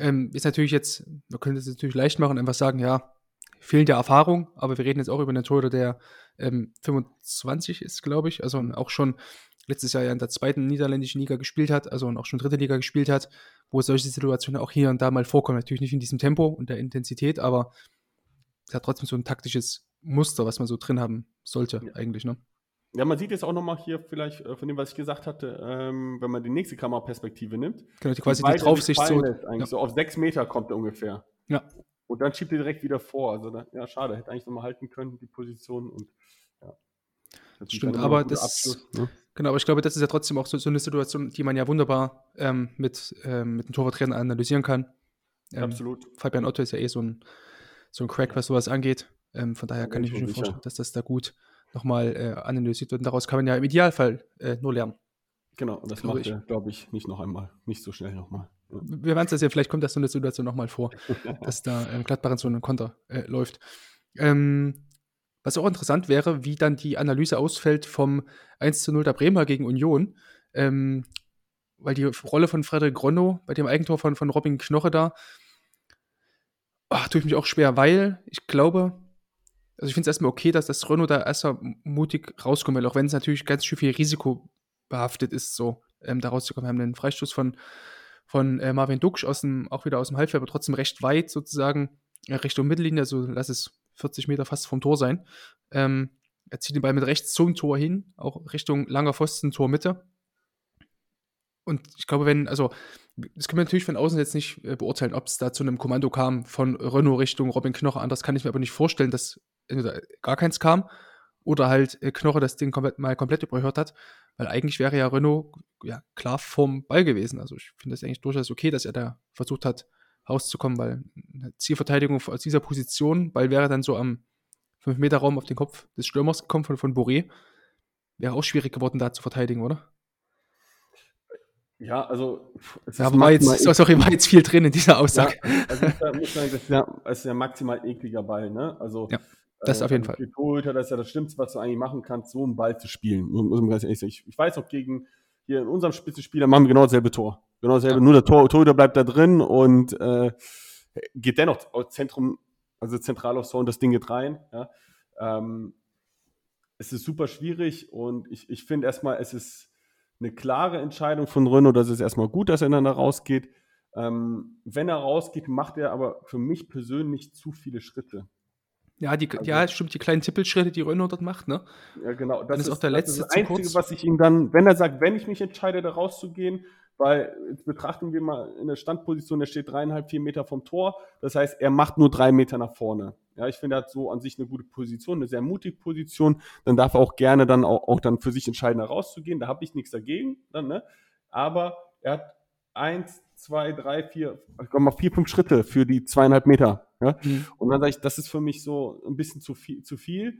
Ähm, ist natürlich jetzt, man könnte es natürlich leicht machen einfach sagen, ja, fehlende Erfahrung, aber wir reden jetzt auch über einen Torhüter, der ähm, 25 ist, glaube ich, also auch schon letztes Jahr ja in der zweiten niederländischen Liga gespielt hat, also und auch schon dritte Liga gespielt hat, wo solche Situationen auch hier und da mal vorkommen. Natürlich nicht in diesem Tempo und der Intensität, aber es hat trotzdem so ein taktisches Muster, was man so drin haben sollte, ja. eigentlich, ne? Ja, man sieht jetzt auch nochmal hier vielleicht äh, von dem, was ich gesagt hatte, ähm, wenn man die nächste Kameraperspektive nimmt. Genau, die quasi die Draufsicht so. Ja. so auf sechs Meter kommt er ungefähr. Ja. Und dann schiebt er direkt wieder vor. Also, da, ja, schade, hätte eigentlich nochmal halten können, die Position. Und ja. Das Stimmt, aber das. Abschluss, ne? Genau, aber ich glaube, das ist ja trotzdem auch so, so eine Situation, die man ja wunderbar ähm, mit, ähm, mit den Torwarttrainern analysieren kann. Ähm, Absolut. Fabian Otto ist ja eh so ein, so ein Crack, was sowas angeht. Ähm, von daher ja, kann ich mir schon vorstellen, dass das da gut nochmal äh, analysiert wird. Und daraus kann man ja im Idealfall äh, nur lernen. Genau, und das macht er, glaube ich, nicht noch einmal. Nicht so schnell nochmal. Wir werden es ja sehen, vielleicht kommt das so eine Situation nochmal vor, dass da ähm, Gladbach so einen Konter äh, läuft. Ähm, was auch interessant wäre, wie dann die Analyse ausfällt vom 1 zu 0 der Bremer gegen Union. Ähm, weil die Rolle von Frederik Ronno bei dem Eigentor von, von Robin Knoche da, oh, tue ich mich auch schwer, weil ich glaube, also ich finde es erstmal okay, dass das Renault da erstmal mutig rauskommt, weil auch wenn es natürlich ganz schön viel Risiko behaftet ist, so ähm, da rauszukommen. Wir haben einen Freistoß von, von äh, Marvin Duksch aus dem, auch wieder aus dem Halbfeld, aber trotzdem recht weit sozusagen äh, Richtung Mittellinie, also lass es 40 Meter fast vom Tor sein. Ähm, er zieht den Ball mit rechts zum Tor hin, auch Richtung langer Pfosten, Tor Mitte. Und ich glaube, wenn, also, das können wir natürlich von außen jetzt nicht äh, beurteilen, ob es da zu einem Kommando kam von Renault Richtung Robin Knoche. Anders kann ich mir aber nicht vorstellen, dass entweder gar keins kam oder halt äh, Knoche das Ding komplett, mal komplett überhört hat. Weil eigentlich wäre ja Renault ja, klar vom Ball gewesen. Also ich finde es eigentlich durchaus okay, dass er da versucht hat, rauszukommen, weil eine Zielverteidigung aus dieser Position, Ball wäre dann so am 5-Meter-Raum auf den Kopf des Stürmers gekommen von, von Boré. Wäre auch schwierig geworden, da zu verteidigen, oder? Ja, also. Es ja, war, jetzt, sorry, war jetzt viel drin in dieser Aussage. Ja, also ich muss sagen, das ist ja, das ist ja maximal ekliger Ball, ne? Also. Ja, das äh, auf jeden Fall. Torhüter, das ist ja das Schlimmste, was du eigentlich machen kannst, so einen Ball zu spielen. Muss man ganz ehrlich sagen. Ich, ich weiß auch gegen, hier in unserem Spitzenspieler machen wir genau dasselbe Tor. Genau dasselbe, ja. nur der Tor, Torhüter bleibt da drin und äh, geht dennoch Zentrum, also zentral aufs Tor und das Ding geht rein. Ja? Ähm, es ist super schwierig und ich, ich finde erstmal, es ist eine klare Entscheidung von Renault, dass es erstmal gut, dass er dann da rausgeht. Ähm, wenn er rausgeht, macht er aber für mich persönlich zu viele Schritte. Ja, die, also, ja, stimmt, die kleinen Tippelschritte, die Renault dort macht, ne? Ja, genau. Das, ist, ist auch der letzte das, ist das Einzige, kurz. was ich ihm dann, wenn er sagt, wenn ich mich entscheide, da rauszugehen, weil jetzt betrachten wir mal in der Standposition, der steht dreieinhalb, vier Meter vom Tor. Das heißt, er macht nur drei Meter nach vorne. Ja, ich finde, er hat so an sich eine gute Position, eine sehr mutige Position. Dann darf er auch gerne dann auch, auch dann für sich entscheiden, da rauszugehen. Da habe ich nichts dagegen. Dann, ne? Aber er hat eins, zwei, drei, vier, ich komme mal vier, fünf Schritte für die zweieinhalb Meter. Ja? Mhm. Und dann sage ich, das ist für mich so ein bisschen zu viel, zu viel,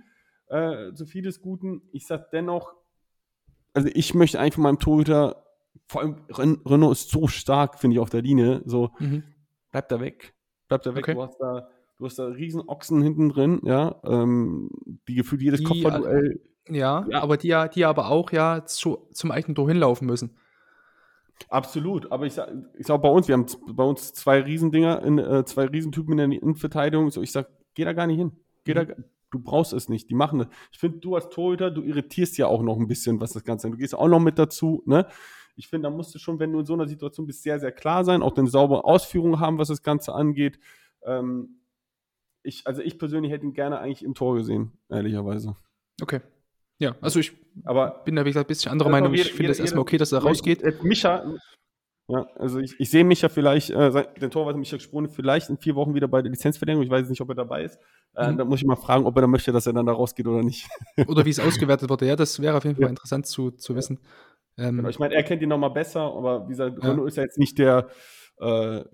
äh, zu viel des Guten. Ich sage dennoch, also ich möchte einfach meinem Torhüter vor allem Renault ist so stark, finde ich, auf der Linie. So, mhm. bleib da weg. Bleib da weg. Okay. Du hast da, du hast da riesen Ochsen hinten drin, ja. Ähm, die gefühlt jedes die, Kopfballduell. Ja, ja, aber die, die aber auch ja zu, zum eigenen Tor hinlaufen müssen. Absolut, aber ich sag, ich sag bei uns, wir haben bei uns zwei Riesendinger, in, äh, zwei Riesentypen in der Innenverteidigung. So, ich sag, geh da gar nicht hin. Geh mhm. da, du brauchst es nicht. Die machen das. Ich finde, du als Torhüter, du irritierst ja auch noch ein bisschen, was das Ganze ist. Du gehst auch noch mit dazu, ne? Ich finde, da musst du schon, wenn du in so einer Situation bist, sehr, sehr klar sein, auch eine saubere Ausführung haben, was das Ganze angeht. Ähm, ich, also ich persönlich hätte ihn gerne eigentlich im Tor gesehen, ehrlicherweise. Okay. Ja, also ich aber bin da, wie gesagt, ein bisschen anderer Meinung. Ich finde es erstmal okay, dass er rausgeht. Micha, ja, also ich, ich sehe Micha vielleicht, äh, den Torwart Micha Sprone vielleicht in vier Wochen wieder bei der Lizenzverlängerung. Ich weiß nicht, ob er dabei ist. Äh, mhm. Da muss ich mal fragen, ob er da möchte, dass er dann da rausgeht oder nicht. Oder wie es ausgewertet wurde. Ja, das wäre auf jeden Fall ja. interessant zu, zu wissen. Ähm, genau, ich meine, er kennt ihn nochmal besser, aber wie gesagt, ja. Renault ist ja jetzt nicht der, äh,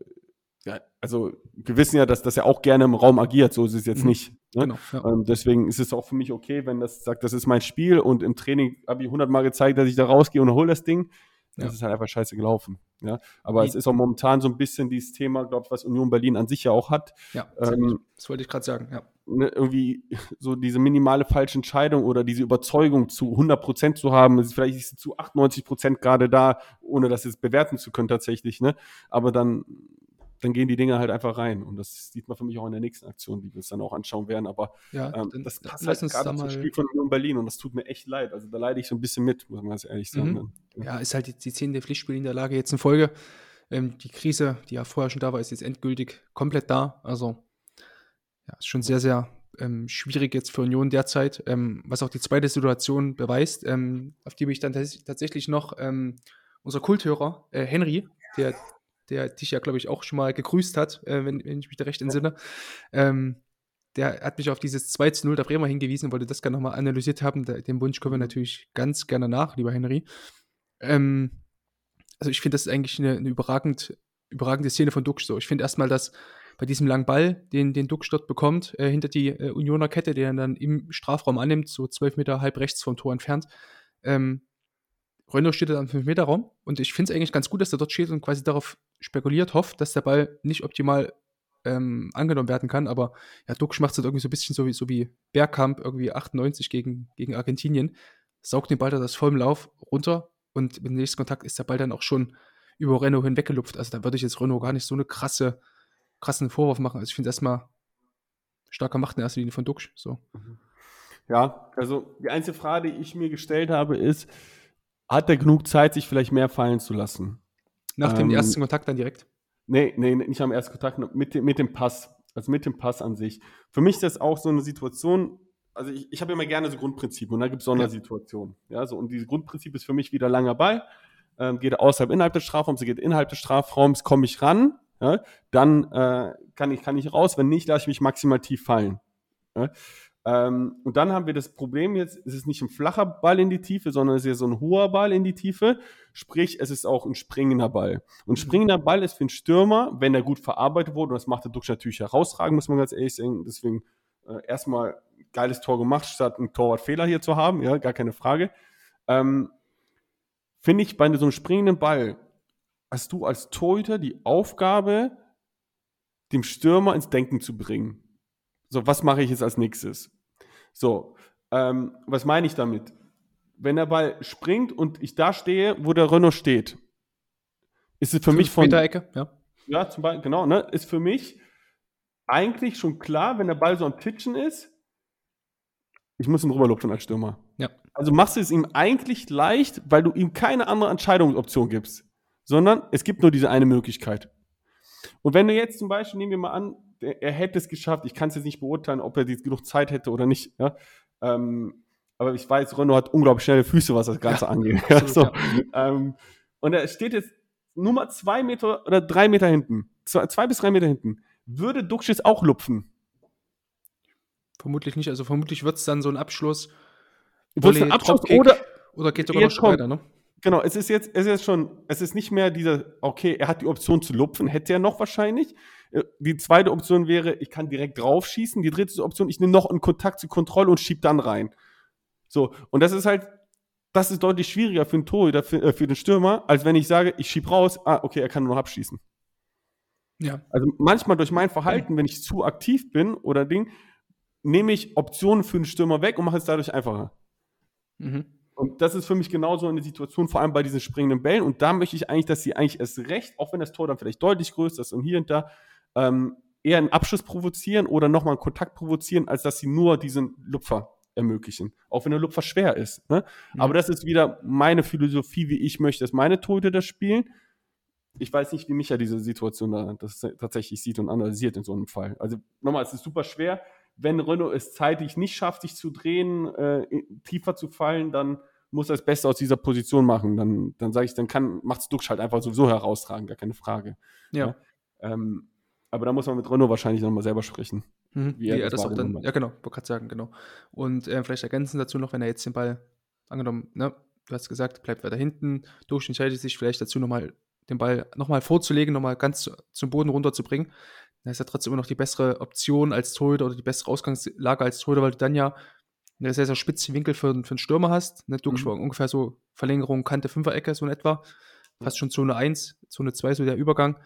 ja, also wir wissen ja, dass, dass er auch gerne im Raum agiert, so ist es jetzt mhm. nicht. Ne? Genau, ja. ähm, deswegen ist es auch für mich okay, wenn das sagt, das ist mein Spiel und im Training habe ich hundertmal gezeigt, dass ich da rausgehe und hole das Ding. Das ja. ist halt einfach scheiße gelaufen. Ja, aber Wie, es ist auch momentan so ein bisschen dieses Thema, glaube ich, was Union Berlin an sich ja auch hat. Ja, ähm, das wollte ich gerade sagen. Ja irgendwie so diese minimale falsche Entscheidung oder diese Überzeugung zu 100 Prozent zu haben, vielleicht ist sie zu 98 Prozent gerade da, ohne das jetzt bewerten zu können tatsächlich, ne? Aber dann, dann gehen die Dinge halt einfach rein und das sieht man für mich auch in der nächsten Aktion, die wir uns dann auch anschauen werden. Aber ja, ähm, das passt halt gerade zum Spiel von Union Berlin und das tut mir echt leid. Also da leide ich so ein bisschen mit, muss man ganz ehrlich sagen. Mhm. Ja. ja, ist halt die, die zehnte Pflichtspiel in der Lage jetzt in Folge. Ähm, die Krise, die ja vorher schon da war, ist jetzt endgültig komplett da. Also ja, ist schon sehr, sehr ähm, schwierig jetzt für Union derzeit, ähm, was auch die zweite Situation beweist, ähm, auf die mich dann tatsächlich noch ähm, unser Kulthörer äh, Henry, der, der dich ja, glaube ich, auch schon mal gegrüßt hat, äh, wenn, wenn, ich mich da recht entsinne, ähm, der hat mich auf dieses 2 zu 0 der Bremer hingewiesen, wollte das gerne nochmal analysiert haben. Den Wunsch kommen wir natürlich ganz gerne nach, lieber Henry. Ähm, also ich finde, das ist eigentlich eine, eine überragend, überragende Szene von Duxch so. Ich finde erstmal, dass bei diesem langen Ball, den, den Duck dort bekommt, äh, hinter die äh, Unioner Kette, der dann im Strafraum annimmt, so zwölf Meter halb rechts vom Tor entfernt. Ähm, Renault steht da am 5-Meter-Raum und ich finde es eigentlich ganz gut, dass er dort steht und quasi darauf spekuliert, hofft, dass der Ball nicht optimal ähm, angenommen werden kann, aber ja, Duxch macht es halt irgendwie so ein bisschen so wie, so wie Bergkamp, irgendwie 98 gegen, gegen Argentinien, saugt den Ball da das vollem Lauf runter und mit dem nächsten Kontakt ist der Ball dann auch schon über Renault hinweggelupft. Also da würde ich jetzt Renault gar nicht so eine krasse, krassen Vorwurf machen. Also ich finde erstmal starker Macht in erster Linie von Duxch. So. Ja, also die einzige Frage, die ich mir gestellt habe, ist, hat er genug Zeit, sich vielleicht mehr fallen zu lassen? Nach dem ähm, ersten Kontakt dann direkt? Nee, nee, nicht am ersten Kontakt, mit, mit dem Pass. Also mit dem Pass an sich. Für mich ist das auch so eine Situation, also ich, ich habe immer gerne so Grundprinzipien und da gibt es Sondersituationen. Ja. ja, so, und dieses Grundprinzip ist für mich wieder langer Ball. Ähm, geht er außerhalb innerhalb des Strafraums, geht innerhalb des Strafraums, komme ich ran, ja, dann äh, kann, ich, kann ich raus, wenn nicht, lasse ich mich maximal tief fallen. Ja. Ähm, und dann haben wir das Problem jetzt, es ist nicht ein flacher Ball in die Tiefe, sondern es ist ja so ein hoher Ball in die Tiefe. Sprich, es ist auch ein springender Ball. Und mhm. springender Ball ist für einen Stürmer, wenn er gut verarbeitet wurde, und das macht der Duxch natürlich herausragend, muss man ganz ehrlich sagen. Deswegen äh, erstmal geiles Tor gemacht, statt einen Torwartfehler hier zu haben, ja, gar keine Frage. Ähm, Finde ich, bei so einem springenden Ball hast du als Torhüter die Aufgabe, dem Stürmer ins Denken zu bringen. So, was mache ich jetzt als nächstes? So, ähm, was meine ich damit? Wenn der Ball springt und ich da stehe, wo der Renault steht, ist es für mich von. Ecke, ja. Ja, zum Beispiel, genau, ne? Ist für mich eigentlich schon klar, wenn der Ball so am Titschen ist, ich muss ihn rüberlupfen als Stürmer. Ja. Also machst du es ihm eigentlich leicht, weil du ihm keine andere Entscheidungsoption gibst, sondern es gibt nur diese eine Möglichkeit. Und wenn du jetzt zum Beispiel, nehmen wir mal an, er hätte es geschafft. Ich kann es jetzt nicht beurteilen, ob er jetzt genug Zeit hätte oder nicht. Ja? Ähm, aber ich weiß, Renault hat unglaublich schnelle Füße, was das Ganze ja, angeht. Absolut, so. ja. ähm, und er steht jetzt nur mal zwei Meter oder drei Meter hinten. Zwei, zwei bis drei Meter hinten. Würde Duxch jetzt auch lupfen? Vermutlich nicht. Also vermutlich wird es dann so ein Abschluss. Wird ein Abschluss oder, oder geht sogar noch weiter, ne? Genau, es ist jetzt, es ist schon, es ist nicht mehr dieser, okay, er hat die Option zu lupfen, hätte er noch wahrscheinlich, äh, die zweite Option wäre, ich kann direkt draufschießen. Die dritte Option, ich nehme noch einen Kontakt zur Kontrolle und schiebe dann rein. So, und das ist halt, das ist deutlich schwieriger für den Torhüter, für, äh, für den Stürmer, als wenn ich sage, ich schiebe raus, ah, okay, er kann nur noch abschießen. Ja. Also manchmal durch mein Verhalten, wenn ich zu aktiv bin oder Ding, nehme ich Optionen für den Stürmer weg und mache es dadurch einfacher. Mhm. Und das ist für mich genauso eine Situation, vor allem bei diesen springenden Bällen. Und da möchte ich eigentlich, dass sie eigentlich erst recht, auch wenn das Tor dann vielleicht deutlich größer ist und hier und da, ähm, eher einen Abschluss provozieren oder nochmal einen Kontakt provozieren, als dass sie nur diesen Lupfer ermöglichen. Auch wenn der Lupfer schwer ist. Ne? Mhm. Aber das ist wieder meine Philosophie, wie ich möchte, dass meine Tote das spielen. Ich weiß nicht, wie Micha diese Situation da das tatsächlich sieht und analysiert in so einem Fall. Also nochmal, es ist super schwer. Wenn Renault es zeitlich nicht schafft, sich zu drehen, äh, tiefer zu fallen, dann muss er das Beste aus dieser Position machen. Dann, dann sage ich, dann kann, macht es Duxch halt einfach sowieso herausragen, gar keine Frage. Ja. ja? Ähm, aber da muss man mit Renault wahrscheinlich nochmal selber sprechen. Mhm, wie er, wie er das, das auch dann, ja genau, wollte gerade sagen, genau. Und äh, vielleicht ergänzen dazu noch, wenn er jetzt den Ball, angenommen, ne, du hast gesagt, bleibt weiter hinten, Duxch entscheidet sich vielleicht dazu nochmal den Ball nochmal vorzulegen, nochmal ganz zu, zum Boden runterzubringen, dann ist er trotzdem immer noch die bessere Option als Torhüter oder die bessere Ausgangslage als Torhüter, weil du dann ja einen sehr, sehr spitzen Winkel für, für einen Stürmer hast. Ne? Du mhm. ungefähr so Verlängerung, Kante, Fünferecke, so in etwa. Fast schon Zone 1, Zone 2, so der Übergang.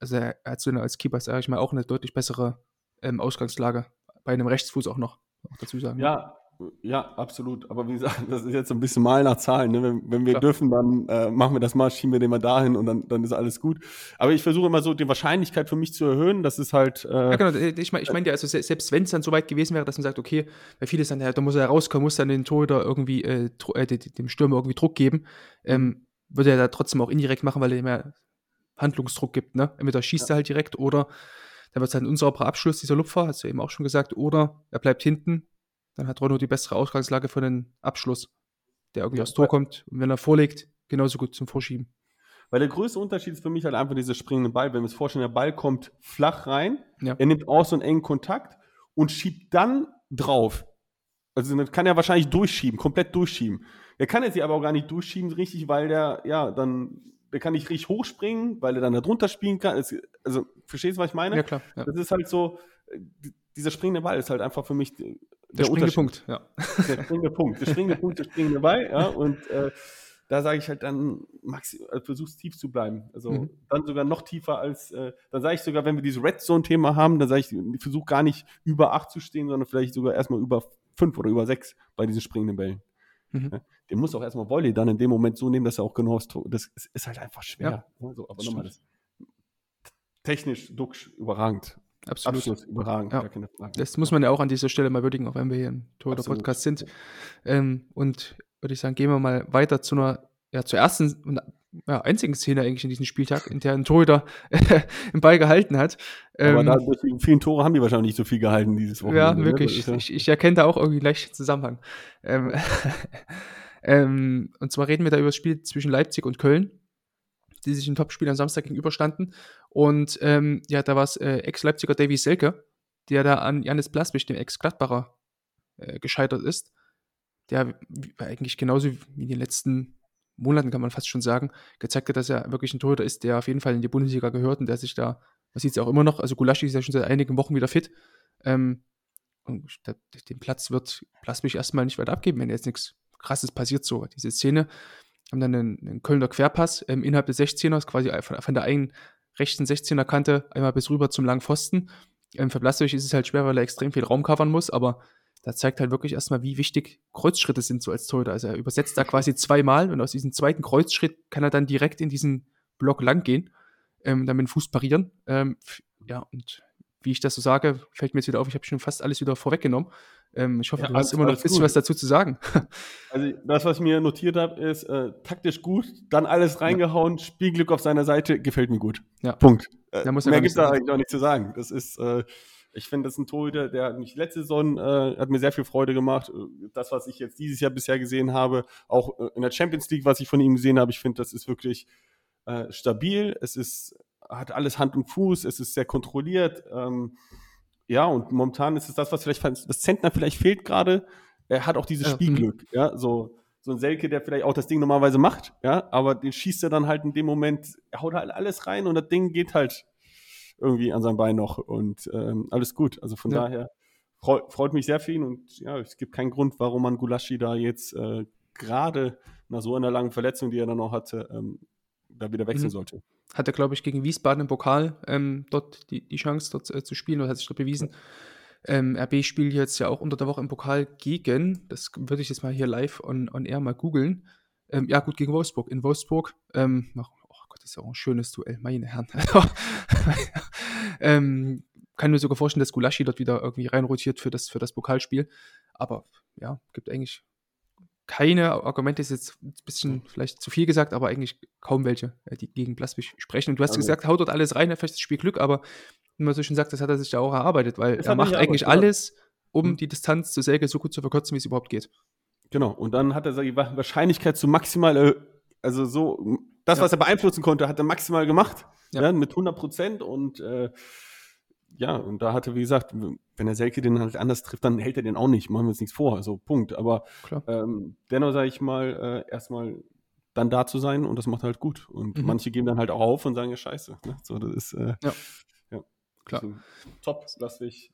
Also er, hat so eine, als Keeper, sage ich mal, auch eine deutlich bessere ähm, Ausgangslage. Bei einem Rechtsfuß auch noch, auch dazu sagen. Ja, ja, absolut. Aber wie gesagt, das ist jetzt ein bisschen mal nach Zahlen. Ne? Wenn, wenn, wir Klar. dürfen, dann äh, machen wir das mal, schieben wir den mal dahin und dann, dann ist alles gut. Aber ich versuche immer so die Wahrscheinlichkeit für mich zu erhöhen. Das ist halt. Äh, ja, genau. Ich meine ich mein ja, also selbst wenn es dann so weit gewesen wäre, dass man sagt, okay, weil viele dann, ja, da muss er rauskommen, muss dann den Torhüter irgendwie, äh, äh, dem Stürmer irgendwie Druck geben, ähm, würde er da trotzdem auch indirekt machen, weil er mehr Handlungsdruck gibt. Ne? Entweder schießt ja. er halt direkt oder da wird es halt ein unsauberer Abschluss, dieser Lupfer, hast du eben auch schon gesagt, oder er bleibt hinten dann hat Renault die bessere Ausgangslage für den Abschluss, der irgendwie ja, aufs Tor kommt. Und wenn er vorlegt, genauso gut zum Vorschieben. Weil der größte Unterschied ist für mich halt einfach dieser springende Ball. Wenn wir uns vorstellen, der Ball kommt flach rein, ja. er nimmt auch so einen engen Kontakt und schiebt dann drauf. Also das kann er wahrscheinlich durchschieben, komplett durchschieben. Er kann jetzt aber auch gar nicht durchschieben, richtig, weil der, ja, dann, der kann nicht richtig hochspringen, weil er dann da drunter spielen kann. Also, verstehst du, was ich meine? Ja, klar. Ja. Das ist halt so, dieser springende Ball ist halt einfach für mich der, der springende Punkt, ja. Der springende Punkt, der springende Punkt, der springende Ball, ja. Und äh, da sage ich halt dann, Maxi, äh, versuch's tief zu bleiben. Also Mhm. dann sogar noch tiefer als, äh, dann sage ich sogar, wenn wir dieses Red Zone-Thema haben, dann sage ich, ich versuche gar nicht über acht zu stehen, sondern vielleicht sogar erstmal über fünf oder über sechs bei diesen springenden Bällen. Mhm. Ja, Den muss auch erstmal Volley dann in dem Moment so nehmen, dass er auch genau das, Tor- das ist, ist halt einfach schwer. Ja. Ja, so, aber nochmal, das technisch, Duxch, überragend. Absolut. Abschluss, überragend, Ja. Das muss man ja auch an dieser Stelle mal würdigen, auch wenn wir hier im Absolut. Torhüter-Podcast sind. Ähm, und würde ich sagen, gehen wir mal weiter zu einer, ja, zur ersten und ja, einzigen Szene eigentlich in diesem Spieltag, in der ein Torhüter im Ball gehalten hat. aber Ähm, da, durch die vielen Tore haben die wahrscheinlich nicht so viel gehalten dieses Wochenende. Ja, ne? wirklich. Das ist ja- Ich, ich erkenne da auch irgendwie leicht den Zusammenhang. Ähm, ähm, und zwar reden wir da über das Spiel zwischen Leipzig und Köln, die sich im Topspiel am Samstag gegenüberstanden. Und ähm, ja, da war es äh, Ex-Leipziger Davy Selke, der da an Janis Blaswig, dem Ex-Gladbacher, äh, gescheitert ist. Der wie- eigentlich genauso wie in den letzten Monaten, kann man fast schon sagen, gezeigt hat, dass er wirklich ein Torhüter ist, der auf jeden Fall in die Bundesliga gehört und der sich da, man sieht es ja auch immer noch, also Gulaschi ist ja schon seit einigen Wochen wieder fit. Ähm, und den Platz wird Plasmich erstmal nicht weiter abgeben, wenn jetzt nichts krasses passiert. So, diese Szene haben dann einen, einen Kölner Querpass ähm, innerhalb des 16ers, quasi von, von der einen rechten 16er Kante einmal bis rüber zum langen Pfosten. Ähm, für Plasmich ist es halt schwer, weil er extrem viel Raum covern muss, aber da zeigt halt wirklich erstmal, wie wichtig Kreuzschritte sind so als Torhüter. Also er übersetzt da quasi zweimal und aus diesem zweiten Kreuzschritt kann er dann direkt in diesen Block lang gehen, ähm, dann mit dem Fuß parieren. Ähm, ja, und wie ich das so sage, fällt mir jetzt wieder auf, ich habe schon fast alles wieder vorweggenommen. Ähm, ich hoffe, Ja, du hast immer noch ein bisschen gut. was dazu zu sagen. Also das, was ich mir notiert habe, ist äh, taktisch gut, dann alles reingehauen, Spielglück auf seiner Seite, gefällt mir gut. Ja. Punkt. Äh, Da muss ja mehr gibt da sein. eigentlich auch nicht zu sagen. Das ist, äh, ich finde, das ist ein Torhüter, der hat mich letzte Saison äh, hat mir sehr viel Freude gemacht. Äh, Das, was ich jetzt dieses Jahr bisher gesehen habe, auch in der Champions League, was ich von ihm gesehen habe, ich finde, das ist wirklich stabil. Es ist hat alles Hand und Fuß. Es ist sehr kontrolliert. Ähm, ja, und momentan ist es das, was vielleicht das Zentner vielleicht fehlt gerade. Er hat auch dieses Ja, Spielglück. Ja, so so ein Selke, der vielleicht auch das Ding normalerweise macht, ja, aber den schießt er dann halt in dem Moment, er haut halt alles rein und das Ding geht halt irgendwie an sein Bein noch und ähm, alles gut. Also von Ja. daher freu, freut mich sehr für ihn und ja, es gibt keinen Grund, warum man Gulaschi da jetzt äh, gerade nach so einer langen Verletzung, die er dann noch hatte, ähm, da wieder wechseln Mhm. sollte. Hatte, glaube ich, gegen Wiesbaden im Pokal ähm, dort die, die Chance, dort äh, zu spielen und hat sich dort bewiesen. Ähm, RB spielt jetzt ja auch unter der Woche im Pokal gegen, das würde ich jetzt mal hier live on, on air mal googeln. Ähm, ja, gut, gegen Wolfsburg. In Wolfsburg. Ähm, oh Gott, das ist ja auch ein schönes Duell, meine Herren. ähm, kann mir sogar vorstellen, dass Gulaschi dort wieder irgendwie reinrotiert für das, für das Pokalspiel. Aber ja, gibt eigentlich keine Argumente, ist jetzt ein bisschen vielleicht zu viel gesagt, aber eigentlich kaum welche, äh, die gegen Blaswig sprechen. Und du hast Also- gesagt, haut dort alles rein, er vielleicht das Spiel Glück, aber wie man so schön sagt, das hat er sich ja auch erarbeitet, weil Das er macht eigentlich erarbeitet, alles, um Mhm. die Distanz zur Säge so gut zu verkürzen, wie es überhaupt geht. Genau, und dann hat er Wa- Wahrscheinlichkeit zu maximal, äh, also so, das, Ja. was er beeinflussen konnte, hat er maximal gemacht, Ja. ja. mit 100 Prozent und äh, ja, und da hatte, wie gesagt, wenn der Selke den halt anders trifft, dann hält er den auch nicht, machen wir uns nichts vor, also Punkt, aber ähm, dennoch sage ich mal, äh, erstmal dann da zu sein und das macht er halt gut und Mhm. manche geben dann halt auch auf und sagen, ja scheiße, ne? so, das ist, äh, Ja. ja. Klar. Also, top, lass dich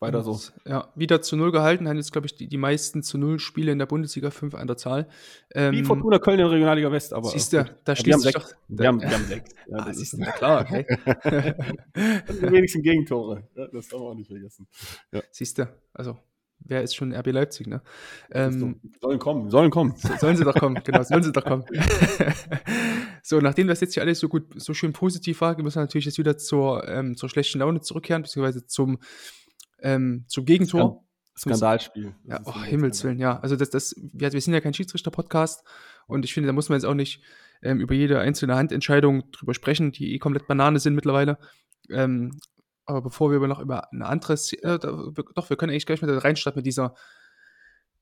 weiter so. Ja, wieder zu Null gehalten, haben jetzt, glaube ich, die, die meisten zu Null Spiele in der Bundesliga, fünf an der Zahl. Ähm, Wie Fortuna Köln in der Regionalliga West, aber. Siehst du, da wir schließt haben sich doch. Wir haben, wir haben sechs. Ja, Ah, das siehst ist du, klar, okay. die wenigsten Gegentore. Ja, das darf man auch nicht vergessen. Siehst du, also, wer ist schon RB Leipzig, ne? Ähm, sollen kommen, sollen kommen. So- Sollen sie doch kommen, genau, sollen sie doch kommen. so, nachdem das jetzt hier alles so gut, so schön positiv war, müssen wir natürlich jetzt wieder zur, ähm, zur schlechten Laune zurückkehren, beziehungsweise zum, ähm, zum Gegentor. Skandalspiel. Ja, oh, Himmels. Willen, ja. Also das, das, wir, wir sind ja kein Schiedsrichter-Podcast und ich finde, da muss man jetzt auch nicht ähm, über jede einzelne Handentscheidung drüber sprechen, die eh komplett Banane sind mittlerweile. Ähm, aber bevor wir über noch über eine andere Szene, äh, doch, wir können eigentlich gleich mit reinstarten mit dieser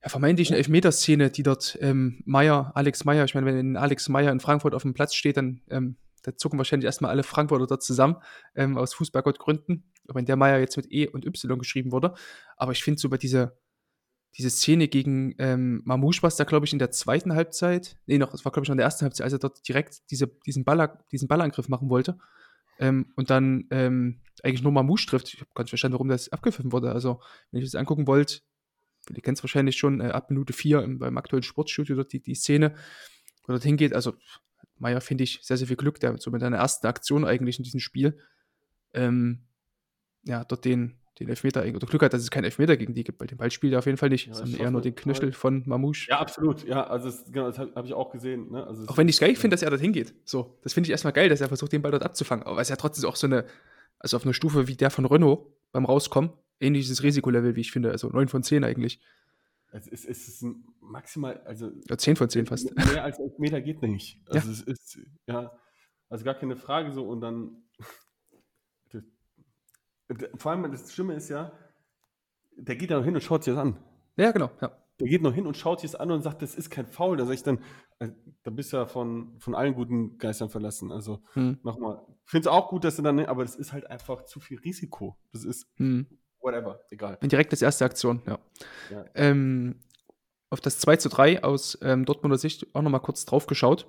ja, vermeintlichen Elfmeterszene, die dort ähm, Meier, Alex Meier, ich meine, wenn Alex Meier in Frankfurt auf dem Platz steht, dann ähm, da zucken wahrscheinlich erstmal alle Frankfurter dort zusammen, ähm, aus Fußballgottgründen, auch wenn der Meier jetzt mit E und Y geschrieben wurde. Aber ich finde so bei dieser, diese Szene gegen ähm, Mamouche war da, glaube ich, in der zweiten Halbzeit, nee, noch, es war, glaube ich, noch in der ersten Halbzeit, als er dort direkt diese, diesen, Baller, diesen Ballangriff machen wollte. Ähm, und dann ähm, eigentlich nur Mamouche trifft. Ich habe gar nicht verstanden, warum das abgepfiffen wurde. Also, wenn ihr das angucken wollt, ihr kennt es wahrscheinlich schon, äh, ab Minute 4 im, beim aktuellen Sportstudio dort die, die Szene. dorthin geht. Also Meier finde ich sehr, sehr viel Glück, der so mit seiner ersten Aktion eigentlich in diesem Spiel, ähm, ja, dort den, den Elfmeter, oder Glück hat, dass es keinen Elfmeter gegen die gibt, weil den Ball spielt er auf jeden Fall nicht, Ja, sondern eher nur den Knöchel von Mamouche. Ja, absolut. Ja, also das, genau, das habe hab ich auch gesehen. Ne? Also Auch wenn ich es geil finde, dass er dorthin geht. So, das finde ich erstmal geil, dass er versucht, den Ball dort abzufangen. Aber es ist ja trotzdem auch so eine, also auf einer Stufe wie der von Renault beim Rauskommen, ähnliches Risikolevel, wie ich finde. Also 9 von 10 eigentlich. es, ist, es ist ein maximal, also Ja, 10 von 10 fast. mehr als elf Meter geht nicht. Also es ist, ja, also gar keine Frage so und dann, vor allem das Schlimme ist ja, der geht da noch hin und schaut sich das an. Ja, genau. Ja. Der geht noch hin und schaut sich das an und sagt, das ist kein Foul. Da sag ich dann, äh, da bist du ja von, von allen guten Geistern verlassen. Also Hm. nochmal, ich finde es auch gut, dass du dann, aber das ist halt einfach zu viel Risiko. Das ist Hm. whatever, egal. Direkt als erste Aktion, ja. Ja. Ähm, auf das 2 zu 3 aus ähm, Dortmunder Sicht auch nochmal kurz drauf geschaut.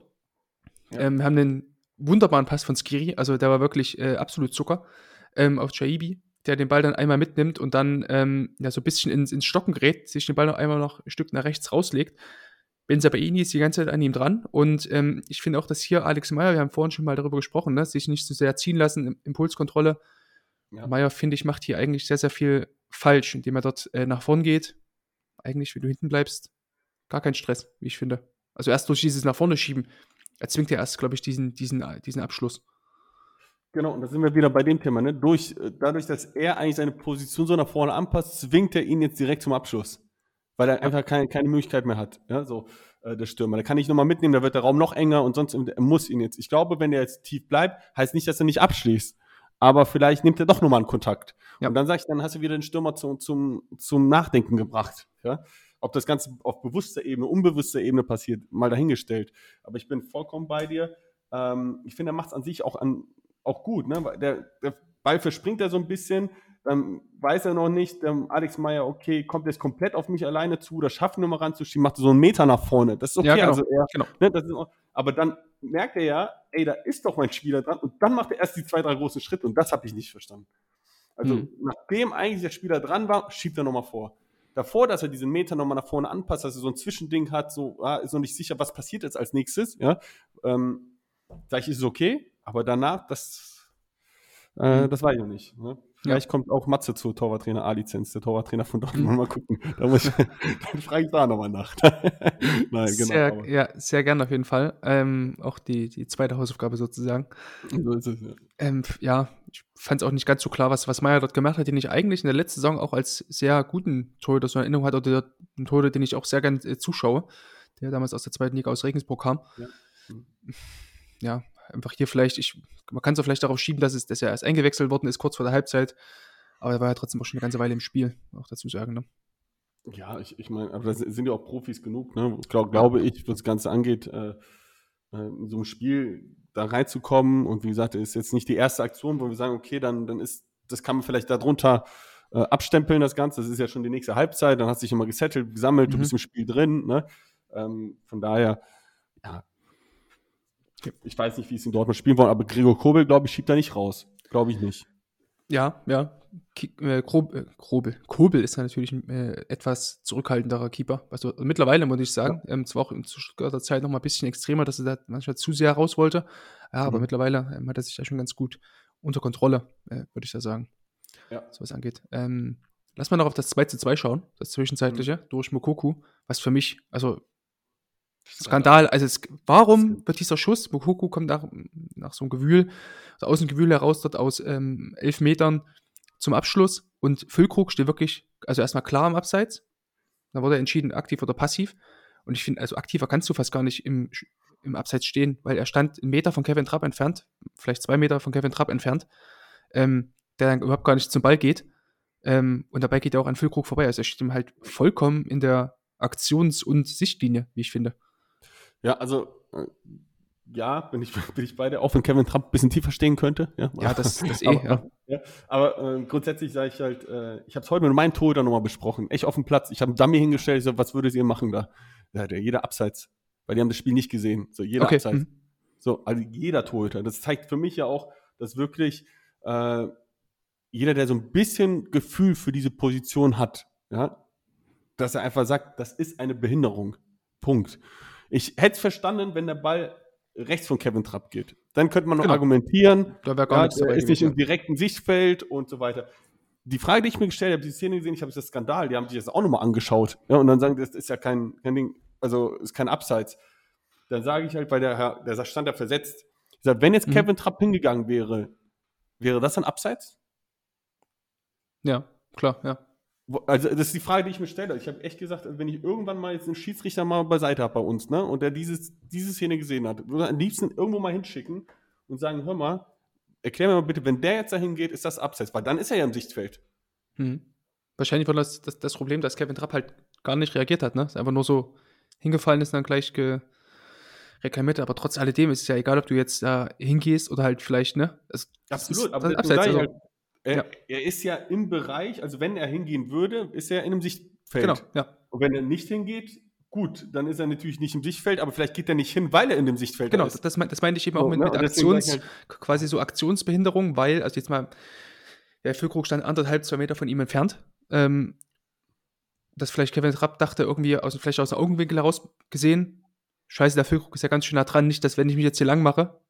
Ja. Ähm, wir haben einen wunderbaren Pass von Skiri, also der war wirklich äh, absolut Zucker, ähm, auf Chaibi, der den Ball dann einmal mitnimmt und dann ähm, ja, so ein bisschen ins, ins Stocken gerät, sich den Ball noch einmal noch ein Stück nach rechts rauslegt. Benzabaini ist die ganze Zeit an ihm dran und ähm, ich finde auch, dass hier Alex Meyer, wir haben vorhin schon mal darüber gesprochen, ne, sich nicht zu sehr ziehen lassen, Im- Impulskontrolle. Ja. Meyer, finde ich, macht hier eigentlich sehr, sehr viel falsch, indem er dort äh, nach vorn geht. Eigentlich, wenn du hinten bleibst, gar kein Stress, wie ich finde. Also erst durch dieses nach vorne schieben, erzwingt er erst, glaube ich, diesen, diesen, diesen Abschluss. Genau, und da sind wir wieder bei dem Thema. Ne? Durch, äh, dadurch, dass er eigentlich seine Position so nach vorne anpasst, zwingt er ihn jetzt direkt zum Abschluss. Weil er einfach keine, keine Möglichkeit mehr hat, ja, so äh, der Stürmer. Da kann ich nochmal mitnehmen, da wird der Raum noch enger und sonst er muss ihn jetzt. Ich glaube, wenn er jetzt tief bleibt, heißt nicht, dass er nicht abschließt. Aber vielleicht nimmt er doch nochmal einen Kontakt. Ja. Und dann sag ich, dann hast du wieder den Stürmer zum, zum, zum Nachdenken gebracht. Ja? Ob das Ganze auf bewusster Ebene, unbewusster Ebene passiert, mal dahingestellt. Aber ich bin vollkommen bei dir. Ähm, ich finde, er macht es an sich auch, an, auch gut. Ne? Der, der Ball verspringt er so ein bisschen, dann weiß er noch nicht, der Alex Meyer, okay, kommt jetzt komplett auf mich alleine zu oder schafft nochmal ranzuschieben, macht so einen Meter nach vorne. Das ist okay. Ja, genau. also er, Genau. ne, das ist, auch- aber dann merkt er ja, ey, da ist doch mein Spieler dran und dann macht er erst die zwei, drei großen Schritte und das habe ich nicht verstanden. Also Mhm. nachdem eigentlich der Spieler dran war, schiebt er nochmal vor. Davor, dass er diesen Meter nochmal nach vorne anpasst, dass er so ein Zwischending hat, so ah, ist noch nicht sicher, was passiert jetzt als nächstes, ja, ähm, sag ich, ist es okay, aber danach, das, äh, Mhm. das ich noch nicht. Ne? Vielleicht kommt auch Matze zu Torwarttrainer A-Lizenz, der Torwarttrainer von Dortmund. Mal gucken. Da muss ich, dann frage ich da nochmal nach. Nein, genau. sehr, aber ja, sehr gerne auf jeden Fall. Ähm, auch die, die zweite Hausaufgabe sozusagen. so ist es, ja. Ähm, ja, ich fand es auch nicht ganz so klar, was, was Meier dort gemacht hat, den ich eigentlich in der letzten Saison auch als sehr guten Torhüter so in Erinnerung hatte, oder einen Torhüter, den ich auch sehr gerne äh, zuschaue, der damals aus der zweiten Liga aus Regensburg kam. Ja. Ja, einfach hier vielleicht, ich, man kann es auch vielleicht darauf schieben, dass, es, dass er erst eingewechselt worden ist, kurz vor der Halbzeit. Aber er war ja trotzdem auch schon eine ganze Weile im Spiel, auch dazu sagen. Ne? Ja, ich, ich meine, aber da sind ja auch Profis genug, ne? Glaub, glaube ich, was das Ganze angeht, äh, äh, in so einem Spiel da reinzukommen. Und wie gesagt, ist jetzt nicht die erste Aktion, wo wir sagen, okay, dann, dann ist, das kann man vielleicht darunter äh, abstempeln, das Ganze. Das ist ja schon die nächste Halbzeit, dann hast du dich immer gesettelt, gesammelt, du Mhm. bist im Spiel drin, ne? Ähm, von daher, ja. Ich weiß nicht, wie es in Dortmund spielen wollen, aber Gregor Kobel, glaube ich, schiebt da nicht raus. Glaube ich nicht. Ja, ja. Ki äh, Grob, äh, Grobel. Kobel ist ja natürlich ein äh, etwas zurückhaltenderer Keeper. Also mittlerweile muss ich sagen, ähm, zwar auch in Stuttgarter Zeit noch mal ein bisschen extremer, dass er da manchmal zu sehr raus wollte. Ja, aber Mhm. mittlerweile ähm, hat er sich da schon ganz gut unter Kontrolle, äh, würde ich da sagen. Ja. So was angeht. Ähm, lass mal noch auf das 2 zu 2 schauen, das zwischenzeitliche, Mhm. durch Mokoku, was für mich, also Skandal. Also es, warum wird dieser Schuss, Mokoku kommt nach, nach so einem Gewühl, also aus dem Gewühl heraus dort aus ähm, elf Metern zum Abschluss und Füllkrug steht wirklich, also erstmal klar im Abseits. Dann wurde entschieden, aktiv oder passiv. Und ich finde, also aktiver kannst du fast gar nicht im, im Abseits stehen, weil er stand einen Meter von Kevin Trapp entfernt, vielleicht zwei Meter von Kevin Trapp entfernt, ähm, der dann überhaupt gar nicht zum Ball geht. Ähm, und dabei geht er auch an Füllkrug vorbei. Also er steht ihm halt vollkommen in der Aktions- und Sichtlinie, wie ich finde. Ja, also äh, ja, bin ich, bin ich bei dir, auch wenn Kevin Trump ein bisschen tiefer stehen könnte. Ja, Ja, das, das eh, aber, ja. ja, aber äh, grundsätzlich sage ich halt, äh, ich habe es heute mit meinem Torhüter nochmal besprochen, echt auf dem Platz. Ich habe einen Dummy hingestellt, ich so, was würdet ihr machen da? Ja, der, jeder Abseits, weil die haben das Spiel nicht gesehen. So, jeder Okay, Abseits. mhm. So, also jeder Torhüter. Das zeigt für mich ja auch, dass wirklich äh, jeder, der so ein bisschen Gefühl für diese Position hat, ja, dass er einfach sagt, das ist eine Behinderung. Punkt. Ich hätte es verstanden, wenn der Ball rechts von Kevin Trapp geht. Dann könnte man noch Genau. argumentieren, Da gar ja, ist nicht im direkten Sichtfeld und so weiter. Die Frage, die ich mir gestellt habe, die Szene gesehen, ich habe das Skandal, die haben sich das auch nochmal angeschaut. Ja, und dann sagen, das ist ja kein, kein Ding, also ist kein Abseits. Dann sage ich halt, weil der Herr, der stand da versetzt. Ich sage, wenn jetzt Mhm. Kevin Trapp hingegangen wäre, wäre das ein Abseits? Ja, klar, ja. Also, das ist die Frage, die ich mir stelle. Ich habe echt gesagt, wenn ich irgendwann mal jetzt einen Schiedsrichter mal beiseite habe bei uns, ne, und der dieses, diese Szene gesehen hat, würde ich am liebsten irgendwo mal hinschicken und sagen, hör mal, erklär mir mal bitte, wenn der jetzt dahin geht, ist das Abseits, weil dann ist er ja im Sichtfeld. Mhm. Wahrscheinlich war das, das das Problem, dass Kevin Trapp halt gar nicht reagiert hat, ne? Ist einfach nur so hingefallen ist und dann gleich ge reklamiert. Aber trotz alledem ist es ja egal, ob du jetzt da hingehst oder halt vielleicht, ne? Es, es ist- aber das ist abseits, also, halt, er, ja. er ist ja im Bereich, also wenn er hingehen würde, ist er in einem Sichtfeld. Genau, ja. Und wenn er nicht hingeht, gut, dann ist er natürlich nicht im Sichtfeld, aber vielleicht geht er nicht hin, weil er in dem Sichtfeld Genau, ist. das, das, mein- das meinte ich eben auch So, mit, ne? mit Aktions, ich quasi so Aktionsbehinderung, weil, also jetzt mal, der Füllkrug stand anderthalb, zwei Meter von ihm entfernt. Ähm, dass vielleicht Kevin Trapp dachte, irgendwie aus, vielleicht aus dem Augenwinkel heraus gesehen, scheiße, der Füllkrug ist ja ganz schön nah dran, nicht, dass wenn ich mich jetzt hier lang mache,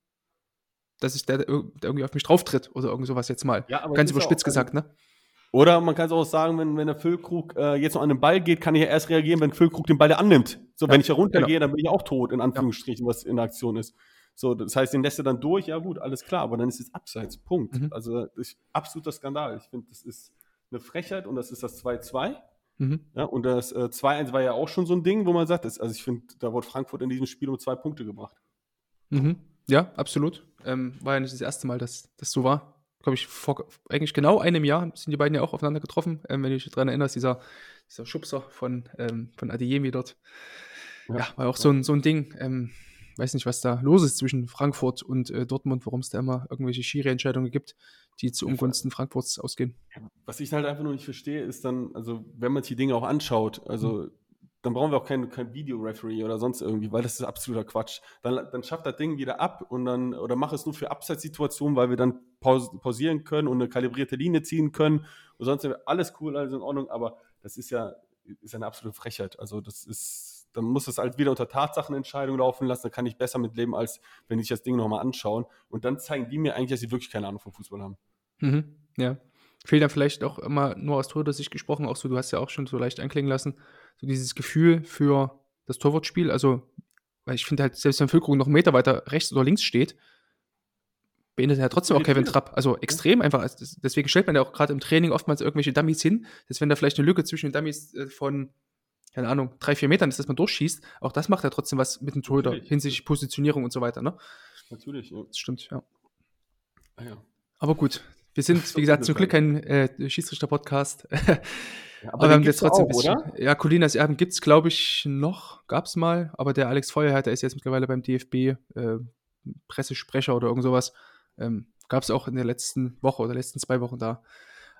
dass ich der, der irgendwie auf mich drauf tritt oder irgend sowas jetzt mal. Ja, aber Ganz ja überspitzt also gesagt, ne? Oder man kann es auch sagen, wenn, wenn der Füllkrug äh, jetzt noch an den Ball geht, kann ich ja erst reagieren, wenn Füllkrug den Ball ja annimmt. So, Ja, wenn ich da runtergehe, genau. dann bin ich auch tot, in Anführungsstrichen, was in der Aktion ist. So, das heißt, den lässt er dann durch, ja gut, alles klar, aber dann ist es abseits. Punkt. Mhm. Also das ist absoluter Skandal. Ich finde, das ist eine Frechheit und das ist das 2-2. Mhm. Ja, und das äh, 2-1 war ja auch schon so ein Ding, wo man sagt, das, also ich finde, da wurde Frankfurt in diesem Spiel um zwei Punkte gebracht. Mhm. Ja, absolut. Ähm, war ja nicht das erste Mal, dass das so war. Glaube ich, vor eigentlich genau einem Jahr sind die beiden ja auch aufeinander getroffen. Ähm, wenn du dich daran erinnerst, dieser, dieser Schubser von, ähm, von Adeyemi dort. Ja, Ja. war auch so ein, so ein Ding. Ähm, weiß nicht, was da los ist zwischen Frankfurt und äh, Dortmund, warum es da immer irgendwelche Schiri-Entscheidungen gibt, die zu Ungunsten Frankfurts ausgehen. Was ich halt einfach nur nicht verstehe, ist dann, also wenn man sich die Dinge auch anschaut, also dann brauchen wir auch kein, kein Videoreferee oder sonst irgendwie, weil das ist absoluter Quatsch. Dann, dann schafft das Ding wieder ab und dann, oder mach es nur für Abseitssituationen, weil wir dann paus pausieren können und eine kalibrierte Linie ziehen können und sonst alles cool, alles in Ordnung, aber das ist ja, ist eine absolute Frechheit. Also das ist, dann muss es halt wieder unter Tatsachenentscheidung laufen lassen, da kann ich besser mit leben, als wenn ich das Ding nochmal anschauen und dann zeigen die mir eigentlich, dass sie wirklich keine Ahnung vom Fußball haben. Mhm. Ja. Fehlt dann vielleicht auch immer nur aus Torhüter-Sicht gesprochen, auch so, du hast ja auch schon so leicht anklingen lassen, so dieses Gefühl für das Torwartspiel. Also, weil ich finde halt, selbst wenn Füllkrug noch einen Meter weiter rechts oder links steht, beendet er ja trotzdem auch Kevin Trapp. Also extrem einfach. Also Deswegen stellt man ja auch gerade im Training oftmals irgendwelche Dummies hin, dass wenn da vielleicht eine Lücke zwischen den Dummies äh, von, keine Ahnung, drei, vier Metern ist, dass man durchschießt, auch das macht ja trotzdem was mit dem Torhüter hinsichtlich Positionierung und so weiter, ne? Natürlich, ja. Das stimmt, ja. Ah, ja. Aber gut, wir sind, wie gesagt, zum Glück kein äh, Schiedsrichter-Podcast. Ja, Aber, wir den haben jetzt trotzdem doch ein bisschen. Ja, Colinas Erben gibt es, glaube ich, noch. Gab es mal. Aber der Alex Feuerherr, ist jetzt mittlerweile beim DFB äh, Pressesprecher oder irgend sowas. Ähm, Gab es auch in der letzten Woche oder letzten zwei Wochen da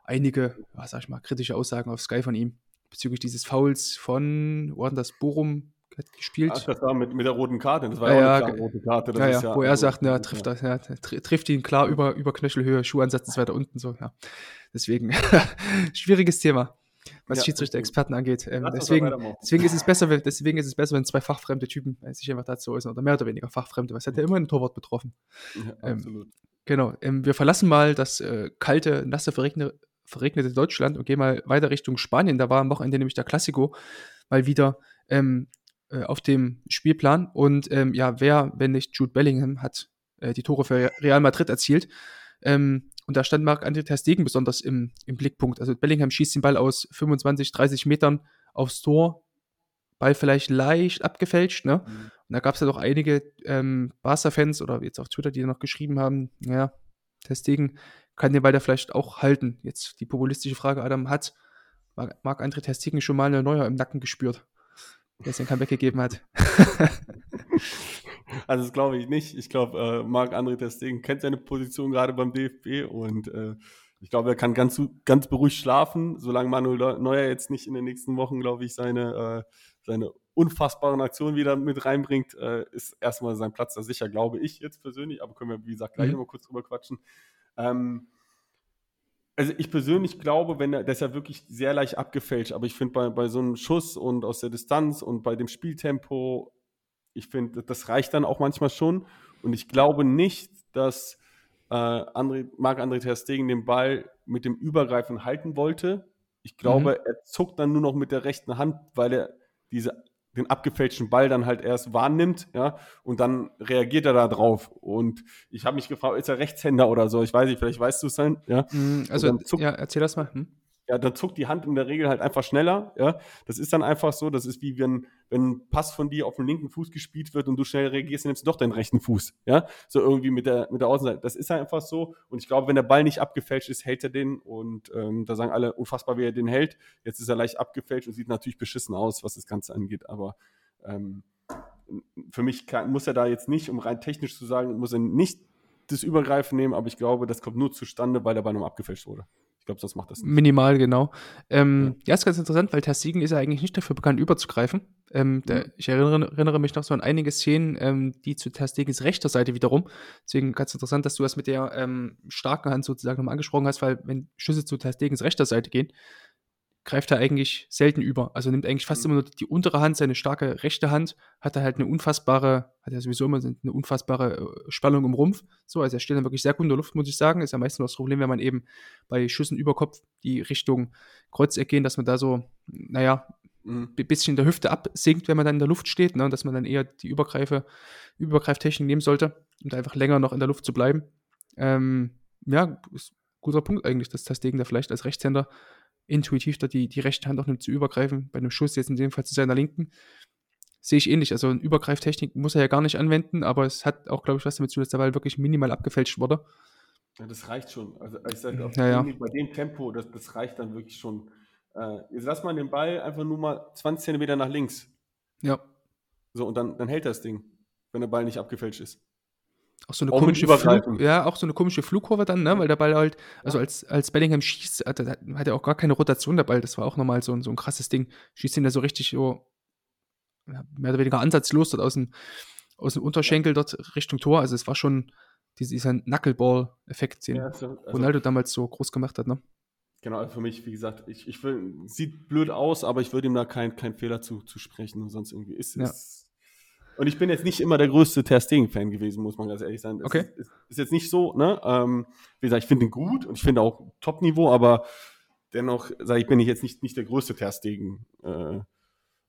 einige, was sag ich mal, kritische Aussagen auf Sky von ihm bezüglich dieses Fouls von, wo hat gespielt? Ach, das war mit, mit der roten Karte. Das war Ja, ja, eine rote Karte. Ja, ja, wo er also- sagt, na, trifft, das, ja, tr trifft ihn klar über, über Knöchelhöhe, Schuhansatz ist weiter unten, so, ja. Deswegen, schwieriges Thema, was Ja, Schiedsrichter-Experten angeht. Ähm, deswegen, deswegen ist es besser, wenn, deswegen ist es besser, wenn zwei fachfremde Typen äh, sich einfach dazu äußern, oder mehr oder weniger fachfremde, was hat ja immer ein Torwart betroffen. Ja, ähm, absolut. Genau, ähm, wir verlassen mal das äh, kalte, nasse, verregne, verregnete Deutschland und gehen mal weiter Richtung Spanien. Da war am Wochenende nämlich der Classico mal wieder ähm, äh, auf dem Spielplan. Und ähm, ja, wer, wenn nicht Jude Bellingham, hat äh, die Tore für Real Madrid erzielt. Ähm, und da stand Marc-André Ter Stegen besonders im, im Blickpunkt. Also Bellingham schießt den Ball aus 25, 30 Metern aufs Tor. Ball vielleicht leicht abgefälscht, ne? Mhm. Und da gab es ja doch einige ähm, Barca-Fans oder jetzt auf Twitter, die noch geschrieben haben, ja, Ter Stegen kann den Ball da vielleicht auch halten. Jetzt die populistische Frage, Adam, hat Marc- Marc-André Ter Stegen schon mal eine Neuer im Nacken gespürt, der den Comeback gegeben hat? Also das glaube ich nicht. Ich glaube, äh, Marc-André Ter Stegen kennt seine Position gerade beim DFB und äh, ich glaube, er kann ganz, ganz beruhigt schlafen, solange Manuel Neuer jetzt nicht in den nächsten Wochen, glaube ich, seine, äh, seine unfassbaren Aktionen wieder mit reinbringt, äh, ist erstmal sein Platz da sicher, glaube ich jetzt persönlich, aber können wir, wie gesagt, gleich Mhm. nochmal kurz drüber quatschen. Ähm, also ich persönlich glaube, wenn er, das ist ja wirklich sehr leicht abgefälscht, aber ich finde bei, bei so einem Schuss und aus der Distanz und bei dem Spieltempo, Ich finde, das reicht dann auch manchmal schon. Und ich glaube nicht, dass äh, André, Marc-André Ter Stegen den Ball mit dem Übergreifen halten wollte. Ich glaube, mhm. er zuckt dann nur noch mit der rechten Hand, weil er diese, den abgefälschten Ball dann halt erst wahrnimmt, ja, und dann reagiert er da drauf. Und ich habe mich gefragt, ist er Rechtshänder oder so? Ich weiß nicht, vielleicht weißt du es dann, ja. Mhm, also, ja, erzähl das mal. Hm? Ja, dann zuckt die Hand in der Regel halt einfach schneller. Ja, das ist dann einfach so. Das ist wie wenn, wenn ein Pass von dir auf den linken Fuß gespielt wird und du schnell reagierst, dann nimmst du doch deinen rechten Fuß. Ja, so irgendwie mit der, mit der Außenseite. Das ist einfach so. Und ich glaube, wenn der Ball nicht abgefälscht ist, hält er den. Und ähm, da sagen alle unfassbar, wie er den hält. Jetzt ist er leicht abgefälscht und sieht natürlich beschissen aus, was das Ganze angeht. Aber ähm, für mich kann, muss er da jetzt nicht, um rein technisch zu sagen, muss er nicht das Übergreifen nehmen. Aber ich glaube, das kommt nur zustande, weil der Ball noch abgefälscht wurde glaube, sonst macht das nicht. Minimal, genau. Ähm, ja. ja, ist ganz interessant, weil Tersiegen ist ja eigentlich nicht dafür bekannt, überzugreifen. Ähm, der, mhm. ich erinnere, erinnere, mich noch so an einige Szenen, ähm, die zu Terstegens rechter Seite wiederum. Deswegen ganz interessant, dass du das mit der ähm, starken Hand sozusagen nochmal angesprochen hast, weil wenn Schüsse zu Terstegens rechter Seite gehen, greift er eigentlich selten über. Also nimmt eigentlich fast mhm. immer nur die untere Hand, seine starke rechte Hand, hat er halt eine unfassbare, hat er sowieso immer eine unfassbare äh, Spannung im Rumpf. So, also er steht dann wirklich sehr gut in der Luft, muss ich sagen. Ist ja meistens das Problem, wenn man eben bei Schüssen über Kopf die Richtung Kreuzeck gehen, dass man da so, naja, ein mhm. bisschen in der Hüfte absinkt, wenn man dann in der Luft steht, ne? dass man dann eher die Übergreife, Übergreiftechnik nehmen sollte, um da einfach länger noch in der Luft zu bleiben. Ähm, ja, ist ein guter Punkt eigentlich, dass das Degen da vielleicht als Rechtshänder intuitiv da die, die rechte Hand auch nimmt zu übergreifen, bei einem Schuss jetzt in dem Fall zu seiner linken. Sehe ich ähnlich. Also eine Übergreiftechnik muss er ja gar nicht anwenden, aber es hat auch, glaube ich, was damit zu tun, dass der Ball wirklich minimal abgefälscht wurde. Ja, das reicht schon. Also ich sage auch, ja, ja. bei dem Tempo, das, das reicht dann wirklich schon. Äh, jetzt lass mal den Ball einfach nur mal 20 Zentimeter nach links. Ja. So, und dann, dann hält das Ding, wenn der Ball nicht abgefälscht ist. Auch so eine auch komische Flug, ja, auch so eine komische Flugkurve dann, ne? Weil der Ball halt, also ja. als, als Bellingham schießt, hat, hat er auch gar keine Rotation der Ball. Das war auch nochmal so, so ein krasses Ding. Schießt ihn da so richtig so mehr oder weniger ansatzlos dort aus dem, aus dem Unterschenkel dort Richtung Tor. Also es war schon dieser Knuckleball-Effekt, den ja, also, Ronaldo damals so groß gemacht hat, ne? Genau, also für mich, wie gesagt, ich, ich will, sieht blöd aus, aber ich würde ihm da keinen kein Fehler zu, zu sprechen und sonst irgendwie ist es. Und ich bin jetzt nicht immer der größte Ter Stegen-Fan gewesen, muss man ganz ehrlich sein. Okay. Ist, ist, ist, jetzt nicht so, ne? Ähm, wie gesagt, ich finde ihn gut und ich finde auch Top-Niveau, aber dennoch, sage ich, bin ich jetzt nicht, nicht der größte Ter Stegen. Äh,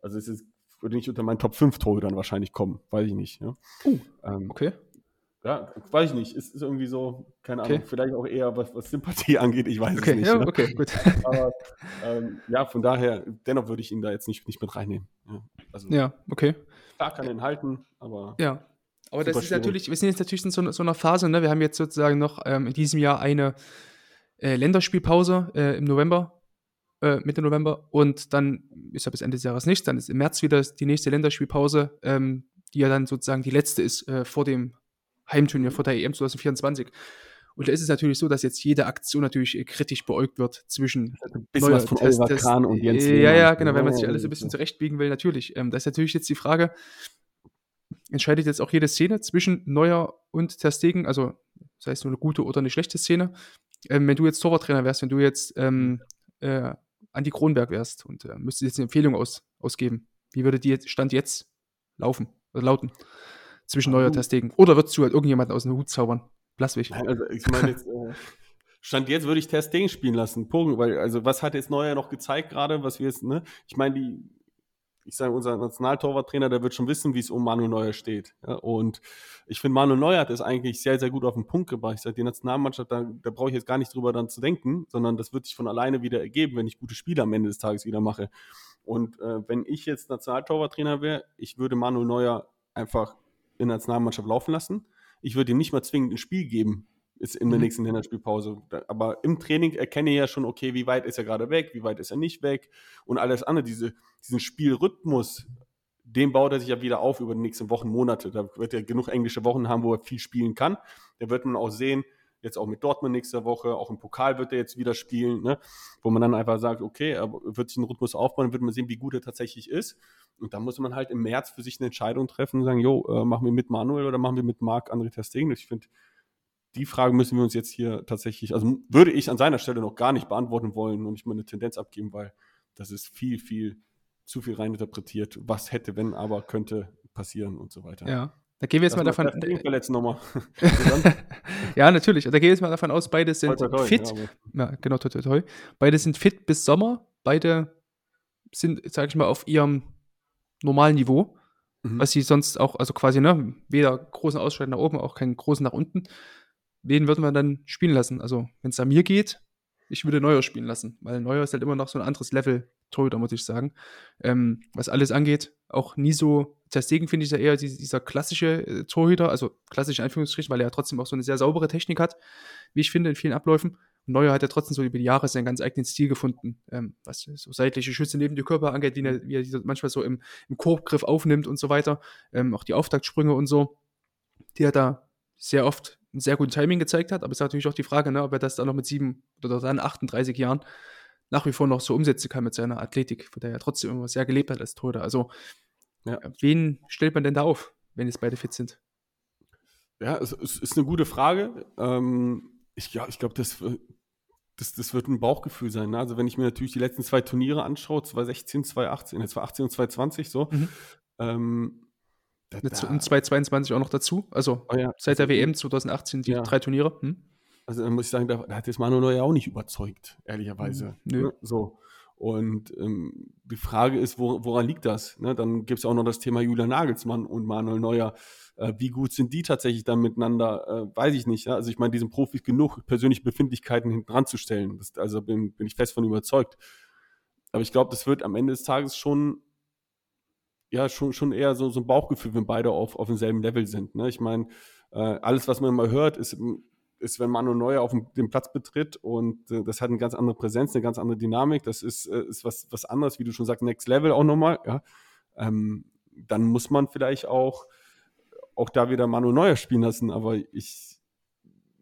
also es ist, würde nicht unter meinen Top 5 dann wahrscheinlich kommen, weiß ich nicht. Ja? Uh, ähm, okay. Ja, weiß ich nicht. Es ist irgendwie so, keine Ahnung, okay. vielleicht auch eher was, was Sympathie angeht, ich weiß okay, es nicht. Ja, ne? Okay, gut. Aber ähm, ja, von daher, dennoch würde ich ihn da jetzt nicht, nicht mit reinnehmen. Ja, also, ja okay. Klar kann ihn halten, aber. Ja. Aber das ist schwierig. natürlich, wir sind jetzt natürlich in so, so einer Phase, ne? Wir haben jetzt sozusagen noch ähm, in diesem Jahr eine äh, Länderspielpause äh, im November, äh, Mitte November, und dann ist ja bis Ende des Jahres nichts. Dann ist im März wieder die nächste Länderspielpause, ähm, die ja dann sozusagen die letzte ist äh, vor dem Heimturnier, vor der EM 2024. Und da ist es natürlich so, dass jetzt jede Aktion natürlich äh, kritisch beäugt wird zwischen ein bisschen was von Oliver Kahn und Jens äh, Ja, ja, genau, wenn man sich alles ein bisschen zurechtbiegen will, natürlich. Ähm, das ist natürlich jetzt die Frage, entscheidet jetzt auch jede Szene zwischen Neuer und Ter Stegen, also sei es nur eine gute oder eine schlechte Szene. Ähm, wenn du jetzt Torwarttrainer wärst, wenn du jetzt ähm, äh, Andi Kronberg wärst und äh, müsstest jetzt eine Empfehlung aus, ausgeben, wie würde die Stand jetzt laufen oder lauten zwischen Neuer und Ter Stegen? Oder würdest du halt irgendjemanden aus dem Hut zaubern? Blaswig. Also ich meine jetzt, äh, Stand jetzt würde ich Ter Stegen spielen lassen, Punkt. Weil, also was hat jetzt Neuer noch gezeigt gerade, was wir jetzt, ne? Ich meine, die, ich sage, unser Nationaltorwarttrainer, der wird schon wissen, wie es um Manu Neuer steht. Ja? Und ich finde, Manu Neuer hat es eigentlich sehr, sehr gut auf den Punkt gebracht. Ich sage, die Nationalmannschaft, da, da brauche ich jetzt gar nicht drüber dann zu denken, sondern das wird sich von alleine wieder ergeben, wenn ich gute Spiele am Ende des Tages wieder mache. Und äh, wenn ich jetzt Nationaltorwarttrainer wäre, ich würde Manu Neuer einfach in der Nationalmannschaft laufen lassen ich würde ihm nicht mal zwingend ein Spiel geben, ist in der mhm. nächsten Länderspielpause. Aber im Training erkenne ich ja schon, okay, wie weit ist er gerade weg, wie weit ist er nicht weg und alles andere, diese, diesen Spielrhythmus, den baut er sich ja wieder auf über die nächsten Wochen, Monate. Da wird er genug englische Wochen haben, wo er viel spielen kann. Da wird man auch sehen, jetzt auch mit Dortmund nächste Woche, auch im Pokal wird er jetzt wieder spielen, ne? wo man dann einfach sagt, okay, er wird sich einen Rhythmus aufbauen, wird man sehen, wie gut er tatsächlich ist. Und dann muss man halt im März für sich eine Entscheidung treffen und sagen, jo, äh, machen wir mit Manuel oder machen wir mit Marc André Testegen? Ich finde, die Frage müssen wir uns jetzt hier tatsächlich, also würde ich an seiner Stelle noch gar nicht beantworten wollen und nicht mal eine Tendenz abgeben, weil das ist viel, viel zu viel reininterpretiert. Was hätte, wenn, aber könnte passieren und so weiter. Ja. Da gehen wir jetzt Das mal davon. nochmal. ja, natürlich. Da gehen wir jetzt mal davon aus, beide sind Toi, toi, toi, fit. ja, genau, toi, toi, toi. Beide sind fit bis Sommer. Beide sind, sag ich mal, auf ihrem normalen Niveau. Mhm. Was sie sonst auch, also quasi, ne, weder großen Ausschlag nach oben, auch keinen großen nach unten. Wen würden wir dann spielen lassen? Also, wenn es an mir geht, ich würde Neuer spielen lassen, weil Neuer ist halt immer noch so ein anderes Level Torhüter, muss ich sagen. Ähm, was alles angeht, auch nie so, Testegen finde ich ja eher die- dieser klassische äh, Torhüter, also klassisch in Anführungsstrichen, weil er ja trotzdem auch so eine sehr saubere Technik hat, wie ich finde, in vielen Abläufen. Und Neuer hat ja trotzdem so über die Jahre seinen ganz eigenen Stil gefunden, ähm, was so seitliche Schüsse neben die Körper angeht, die er, wie er manchmal so im, im Korbgriff aufnimmt und so weiter. Ähm, auch die Auftaktsprünge und so, die er da sehr oft ein sehr gutes Timing gezeigt hat. Aber es ist natürlich auch die Frage, ne, ob er das dann noch mit sieben oder dann 38 Jahren nach wie vor noch so umsetzen kann mit seiner Athletik, von der er trotzdem immer sehr gelebt hat als Torhüter. Also, Ja. wen stellt man denn da auf, wenn jetzt beide fit sind? Ja, es, es ist eine gute Frage. Ähm, ich ja, ich glaube, das, das, das wird ein Bauchgefühl sein. Ne? Also wenn ich mir natürlich die letzten zwei Turniere anschaue, 2016, 2018, äh, 2018 und 2020 so, Mhm. ähm, da, da- und 2022 auch noch dazu. Also oh ja, seit der WM 2018 die Ja. drei Turniere. Hm? Also da muss ich sagen, da, da hat jetzt Manuel Neuer auch nicht überzeugt, ehrlicherweise. Nö. Ne? So. Und ähm, die Frage ist, wo, woran liegt das? Ne? Dann gibt es auch noch das Thema Julian Nagelsmann und Manuel Neuer. Äh, wie gut sind die tatsächlich dann miteinander? Äh, weiß ich nicht. Ja? Also ich meine, diesen Profis genug persönliche Befindlichkeiten hinten dran zu stellen. Das, also bin, bin ich fest von überzeugt. Aber ich glaube, das wird am Ende des Tages schon, ja, schon, schon eher so, so ein Bauchgefühl, wenn beide auf, auf demselben Level sind. Ne? Ich meine, äh, alles, was man immer hört, ist, ist, wenn Manuel Neuer auf dem, Platz betritt und äh, das hat eine ganz andere Präsenz, eine ganz andere Dynamik. Das ist, äh, ist was, was anderes, wie du schon sagst, Next Level auch nochmal. Ja? Ähm, dann muss man vielleicht auch, auch da wieder Manuel Neuer spielen lassen. Aber ich,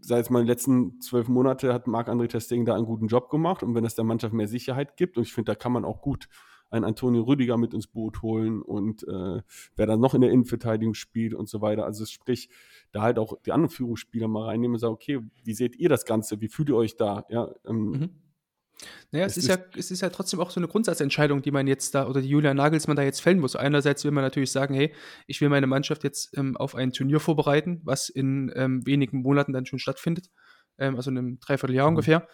seit jetzt mal in den letzten zwölf Monate hat Marc-André Testing da einen guten Job gemacht. Und wenn es der Mannschaft mehr Sicherheit gibt, und ich finde, da kann man auch gut einen Antonio Rüdiger mit ins Boot holen und äh, wer dann noch in der Innenverteidigung spielt und so weiter. Also sprich, da halt auch die anderen Führungsspieler mal reinnehmen und sagen, okay, wie seht ihr das Ganze? Wie fühlt ihr euch da? Ja, ähm, Mhm. Naja, es, Es ist, ja, es ist ja trotzdem auch so eine Grundsatzentscheidung, die man jetzt da, oder die Julian Nagelsmann da jetzt fällen muss. Einerseits will man natürlich sagen, hey, ich will meine Mannschaft jetzt ähm, auf ein Turnier vorbereiten, was in ähm, wenigen Monaten dann schon stattfindet, ähm, also in einem Dreivierteljahr ungefähr.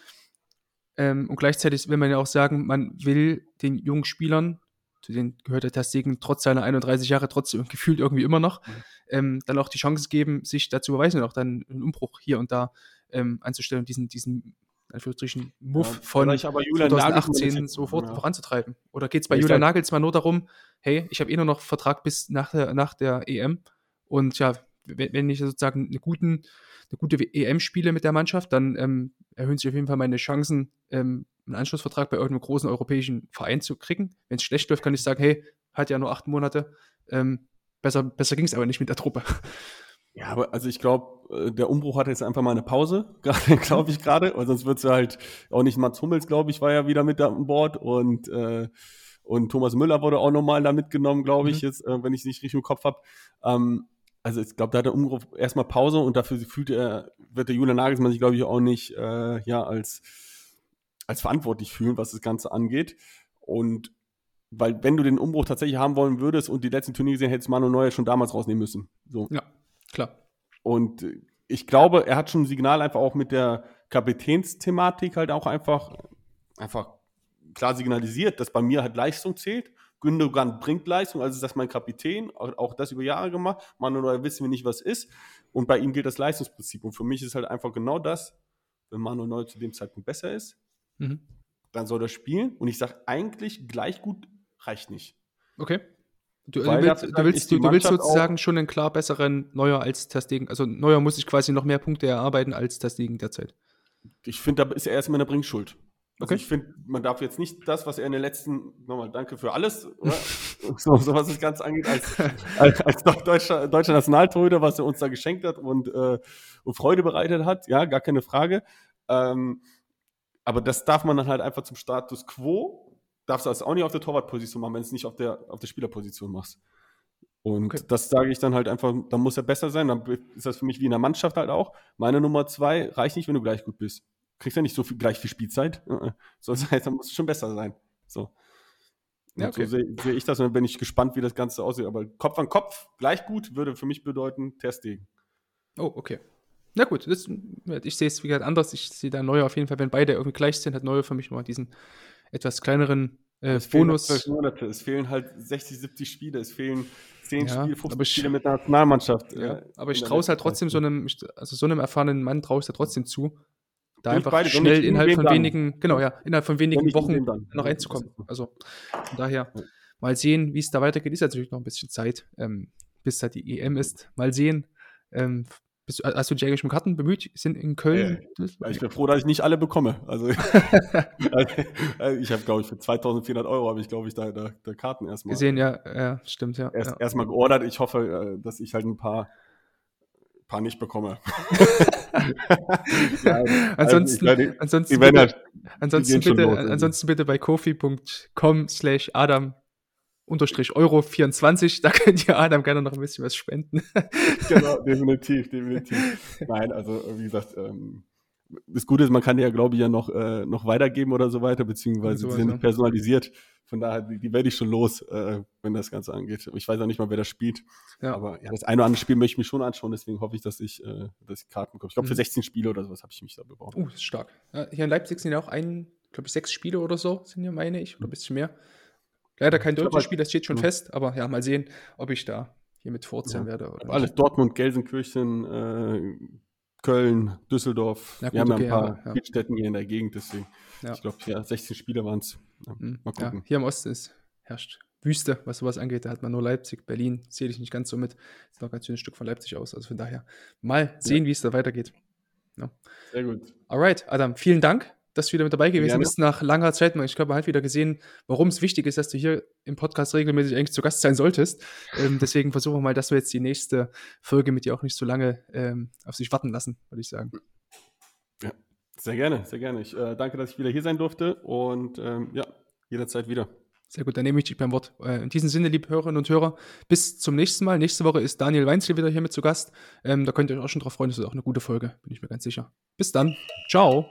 Ähm, und gleichzeitig will man ja auch sagen, man will den jungen Spielern, zu denen gehört der Testegen trotz seiner 31 Jahre trotzdem gefühlt irgendwie immer noch, ähm, dann auch die Chance geben, sich dazu beweisen und auch dann einen Umbruch hier und da ähm, anzustellen und diesen, diesen Anführungsstrichen, Muff Ja, von vielleicht aber Julian Nagelsmann 2018 ist- sofort ja. voranzutreiben? Oder geht es bei ich Julian Nagelsmann nur darum, hey, ich habe eh nur noch Vertrag bis nach der, nach der EM und ja, wenn, ich sozusagen eine, guten, gute EM spiele mit der Mannschaft, dann ähm, erhöhen sich auf jeden Fall meine Chancen, ähm, einen Anschlussvertrag bei irgendeinem großen europäischen Verein zu kriegen. Wenn es schlecht läuft, kann ich sagen, hey, hat ja nur acht Monate, ähm, besser, besser ging es aber nicht mit der Truppe. Ja, aber also ich glaube, der Umbruch hat jetzt einfach mal eine Pause, glaube ich gerade, weil sonst wird es halt auch nicht Mats Hummels, glaube ich, war ja wieder mit an Bord und, äh, und Thomas Müller wurde auch nochmal da mitgenommen, glaube ich, Mhm. jetzt, äh, wenn ich es nicht richtig im Kopf habe. Ähm, also ich glaube, da hat der Umbruch erstmal Pause und dafür fühlt er, wird der Julian Nagelsmann sich, glaube ich, auch nicht äh, ja, als, als verantwortlich fühlen, was das Ganze angeht. Und weil wenn du den Umbruch tatsächlich haben wollen würdest und die letzten Turniere gesehen, hättest Manu Neuer schon damals rausnehmen müssen. So. Ja, klar. Und ich glaube, er hat schon ein Signal einfach auch mit der Kapitänsthematik halt auch einfach, einfach klar signalisiert, dass bei mir halt Leistung zählt. Gündogan bringt Leistung, also ist das mein Kapitän, auch, das über Jahre gemacht. Manuel wissen wir nicht, was ist. Und bei ihm gilt das Leistungsprinzip. Und für mich ist halt einfach genau das, wenn Manuel Neuer zu dem Zeitpunkt besser ist, Mhm. dann soll er spielen. Und ich sage eigentlich gleich gut reicht nicht. Okay. Du, du, Weil willst, du, willst, du, du willst sozusagen schon einen klar besseren Neuer als Testegen. Also Neuer muss sich quasi noch mehr Punkte erarbeiten als Testegen derzeit. Ich finde, da ist er erstmal in der Bringschuld. Also Okay. ich finde, man darf jetzt nicht das, was er in den letzten, nochmal danke für alles, so, so was das Ganze angeht, als, als, als deutscher, deutscher Nationaltorhüter, was er uns da geschenkt hat und, äh, und Freude bereitet hat, ja, gar keine Frage. Ähm, aber das darf man dann halt einfach zum Status quo, darfst du das auch nicht auf der Torwartposition machen, wenn du es nicht auf der, auf der Spielerposition machst. Und Okay. das sage ich dann halt einfach, dann muss er besser sein. Dann ist das für mich wie in der Mannschaft halt auch. Meine Nummer zwei reicht nicht, wenn du gleich gut bist. Kriegst ja nicht so viel, gleich viel Spielzeit. So, das heißt, dann muss es schon besser sein. So. Ja, okay. So sehe seh ich das und dann bin ich gespannt, wie das Ganze aussieht. Aber Kopf an Kopf gleich gut würde für mich bedeuten Testing. Oh, okay. Na gut, das, ich sehe es wie gesagt anders. Ich sehe da Neue auf jeden Fall, wenn beide irgendwie gleich sind, hat Neue für mich nochmal diesen etwas kleineren äh, es Bonus. Fehlen Monate. Es fehlen halt 60, 70 Spiele, es fehlen 10 ja, Spiele, 15 ich, Spiele mit der Nationalmannschaft. Ja, äh, aber ich traue es halt trotzdem so einem, also so einem erfahrenen Mann traue ich es ja trotzdem zu, da einfach beide, schnell innerhalb von wenigen, dann. genau, ja, innerhalb von wenigen Wochen noch reinzukommen. Also von daher mal sehen, wie es da weitergeht. Ist natürlich noch ein bisschen Zeit, ähm, bis da die EM ist. Mal sehen. Ähm, bist, hast du dich eigentlich um Karten bemüht? Sind in Köln? Äh, ich bin froh, dass ich nicht alle bekomme. Also, also ich habe, glaube ich, für 2400 Euro habe ich, glaube ich, da, da, da, Karten erstmal. Gesehen, ja, ja, stimmt, ja. Erst, ja. Erstmal geordert. Ich hoffe, äh, dass ich halt ein paar, paar nicht bekomme. ja, ansonsten, also die, ansonsten, die bitte, halt, ansonsten, bitte, los, ansonsten bitte bei kofi.com slash Adam unterstrich Euro 24, da könnt ihr Adam gerne noch ein bisschen was spenden. genau, definitiv, definitiv. Nein, also wie gesagt, ähm, das Gute ist, man kann ja, glaube ich, ja noch, äh, noch weitergeben oder so weiter, beziehungsweise so, die sind ja. personalisiert. Von daher, die, die werde ich schon los, äh, wenn das Ganze angeht. Ich weiß auch nicht mal, wer das spielt. Ja. Aber ja, das eine oder andere Spiel möchte ich mir schon anschauen, deswegen hoffe ich, dass ich, äh, dass ich Karten bekomme. Ich glaube, für 16 mhm. Spiele oder sowas habe ich mich da beworben. Oh, das ist stark. Ja, hier in Leipzig sind ja auch ein, glaube ich, sechs Spiele oder so, sind ja, meine ich, oder ein bisschen mehr. Leider kein deutsches Spiel, das steht schon fest, aber ja, mal sehen, ob ich da hier mit vorzählen ja. werde. Oder Alles Dortmund, Gelsenkirchen, äh, Köln, Düsseldorf. Ja, gut, Wir haben okay, ja ein paar ja, Städten hier in der Gegend, deswegen. Ich glaube, ja, 16 Spiele waren es. Mhm. Mal gucken. hier im Osten ist, herrscht Wüste, was sowas angeht. Da hat man nur Leipzig, Berlin, zähle ich nicht ganz so mit. Ist noch ganz schön ein Stück von Leipzig aus. Also von daher mal sehen, wie es da weitergeht. Sehr gut. Alright, Adam, vielen Dank dass du wieder mit dabei gewesen Gerne. bist nach langer Zeit. Ich glaube, man hat wieder gesehen, warum es wichtig ist, dass du hier im Podcast regelmäßig eigentlich zu Gast sein solltest. Ähm, deswegen versuchen wir mal, dass wir jetzt die nächste Folge mit dir auch nicht so lange ähm, auf sich warten lassen, würde ich sagen. Ja, sehr gerne, sehr gerne. Ich äh, danke, dass ich wieder hier sein durfte und ähm, ja, jederzeit wieder. Sehr gut, dann nehme ich dich beim Wort. Äh, in diesem Sinne, liebe Hörerinnen und Hörer, bis zum nächsten Mal. Nächste Woche ist Daniel Weinzel wieder hier mit zu Gast. Ähm, da könnt ihr euch auch schon drauf freuen. Das ist auch eine gute Folge, bin ich mir ganz sicher. Bis dann. Ciao.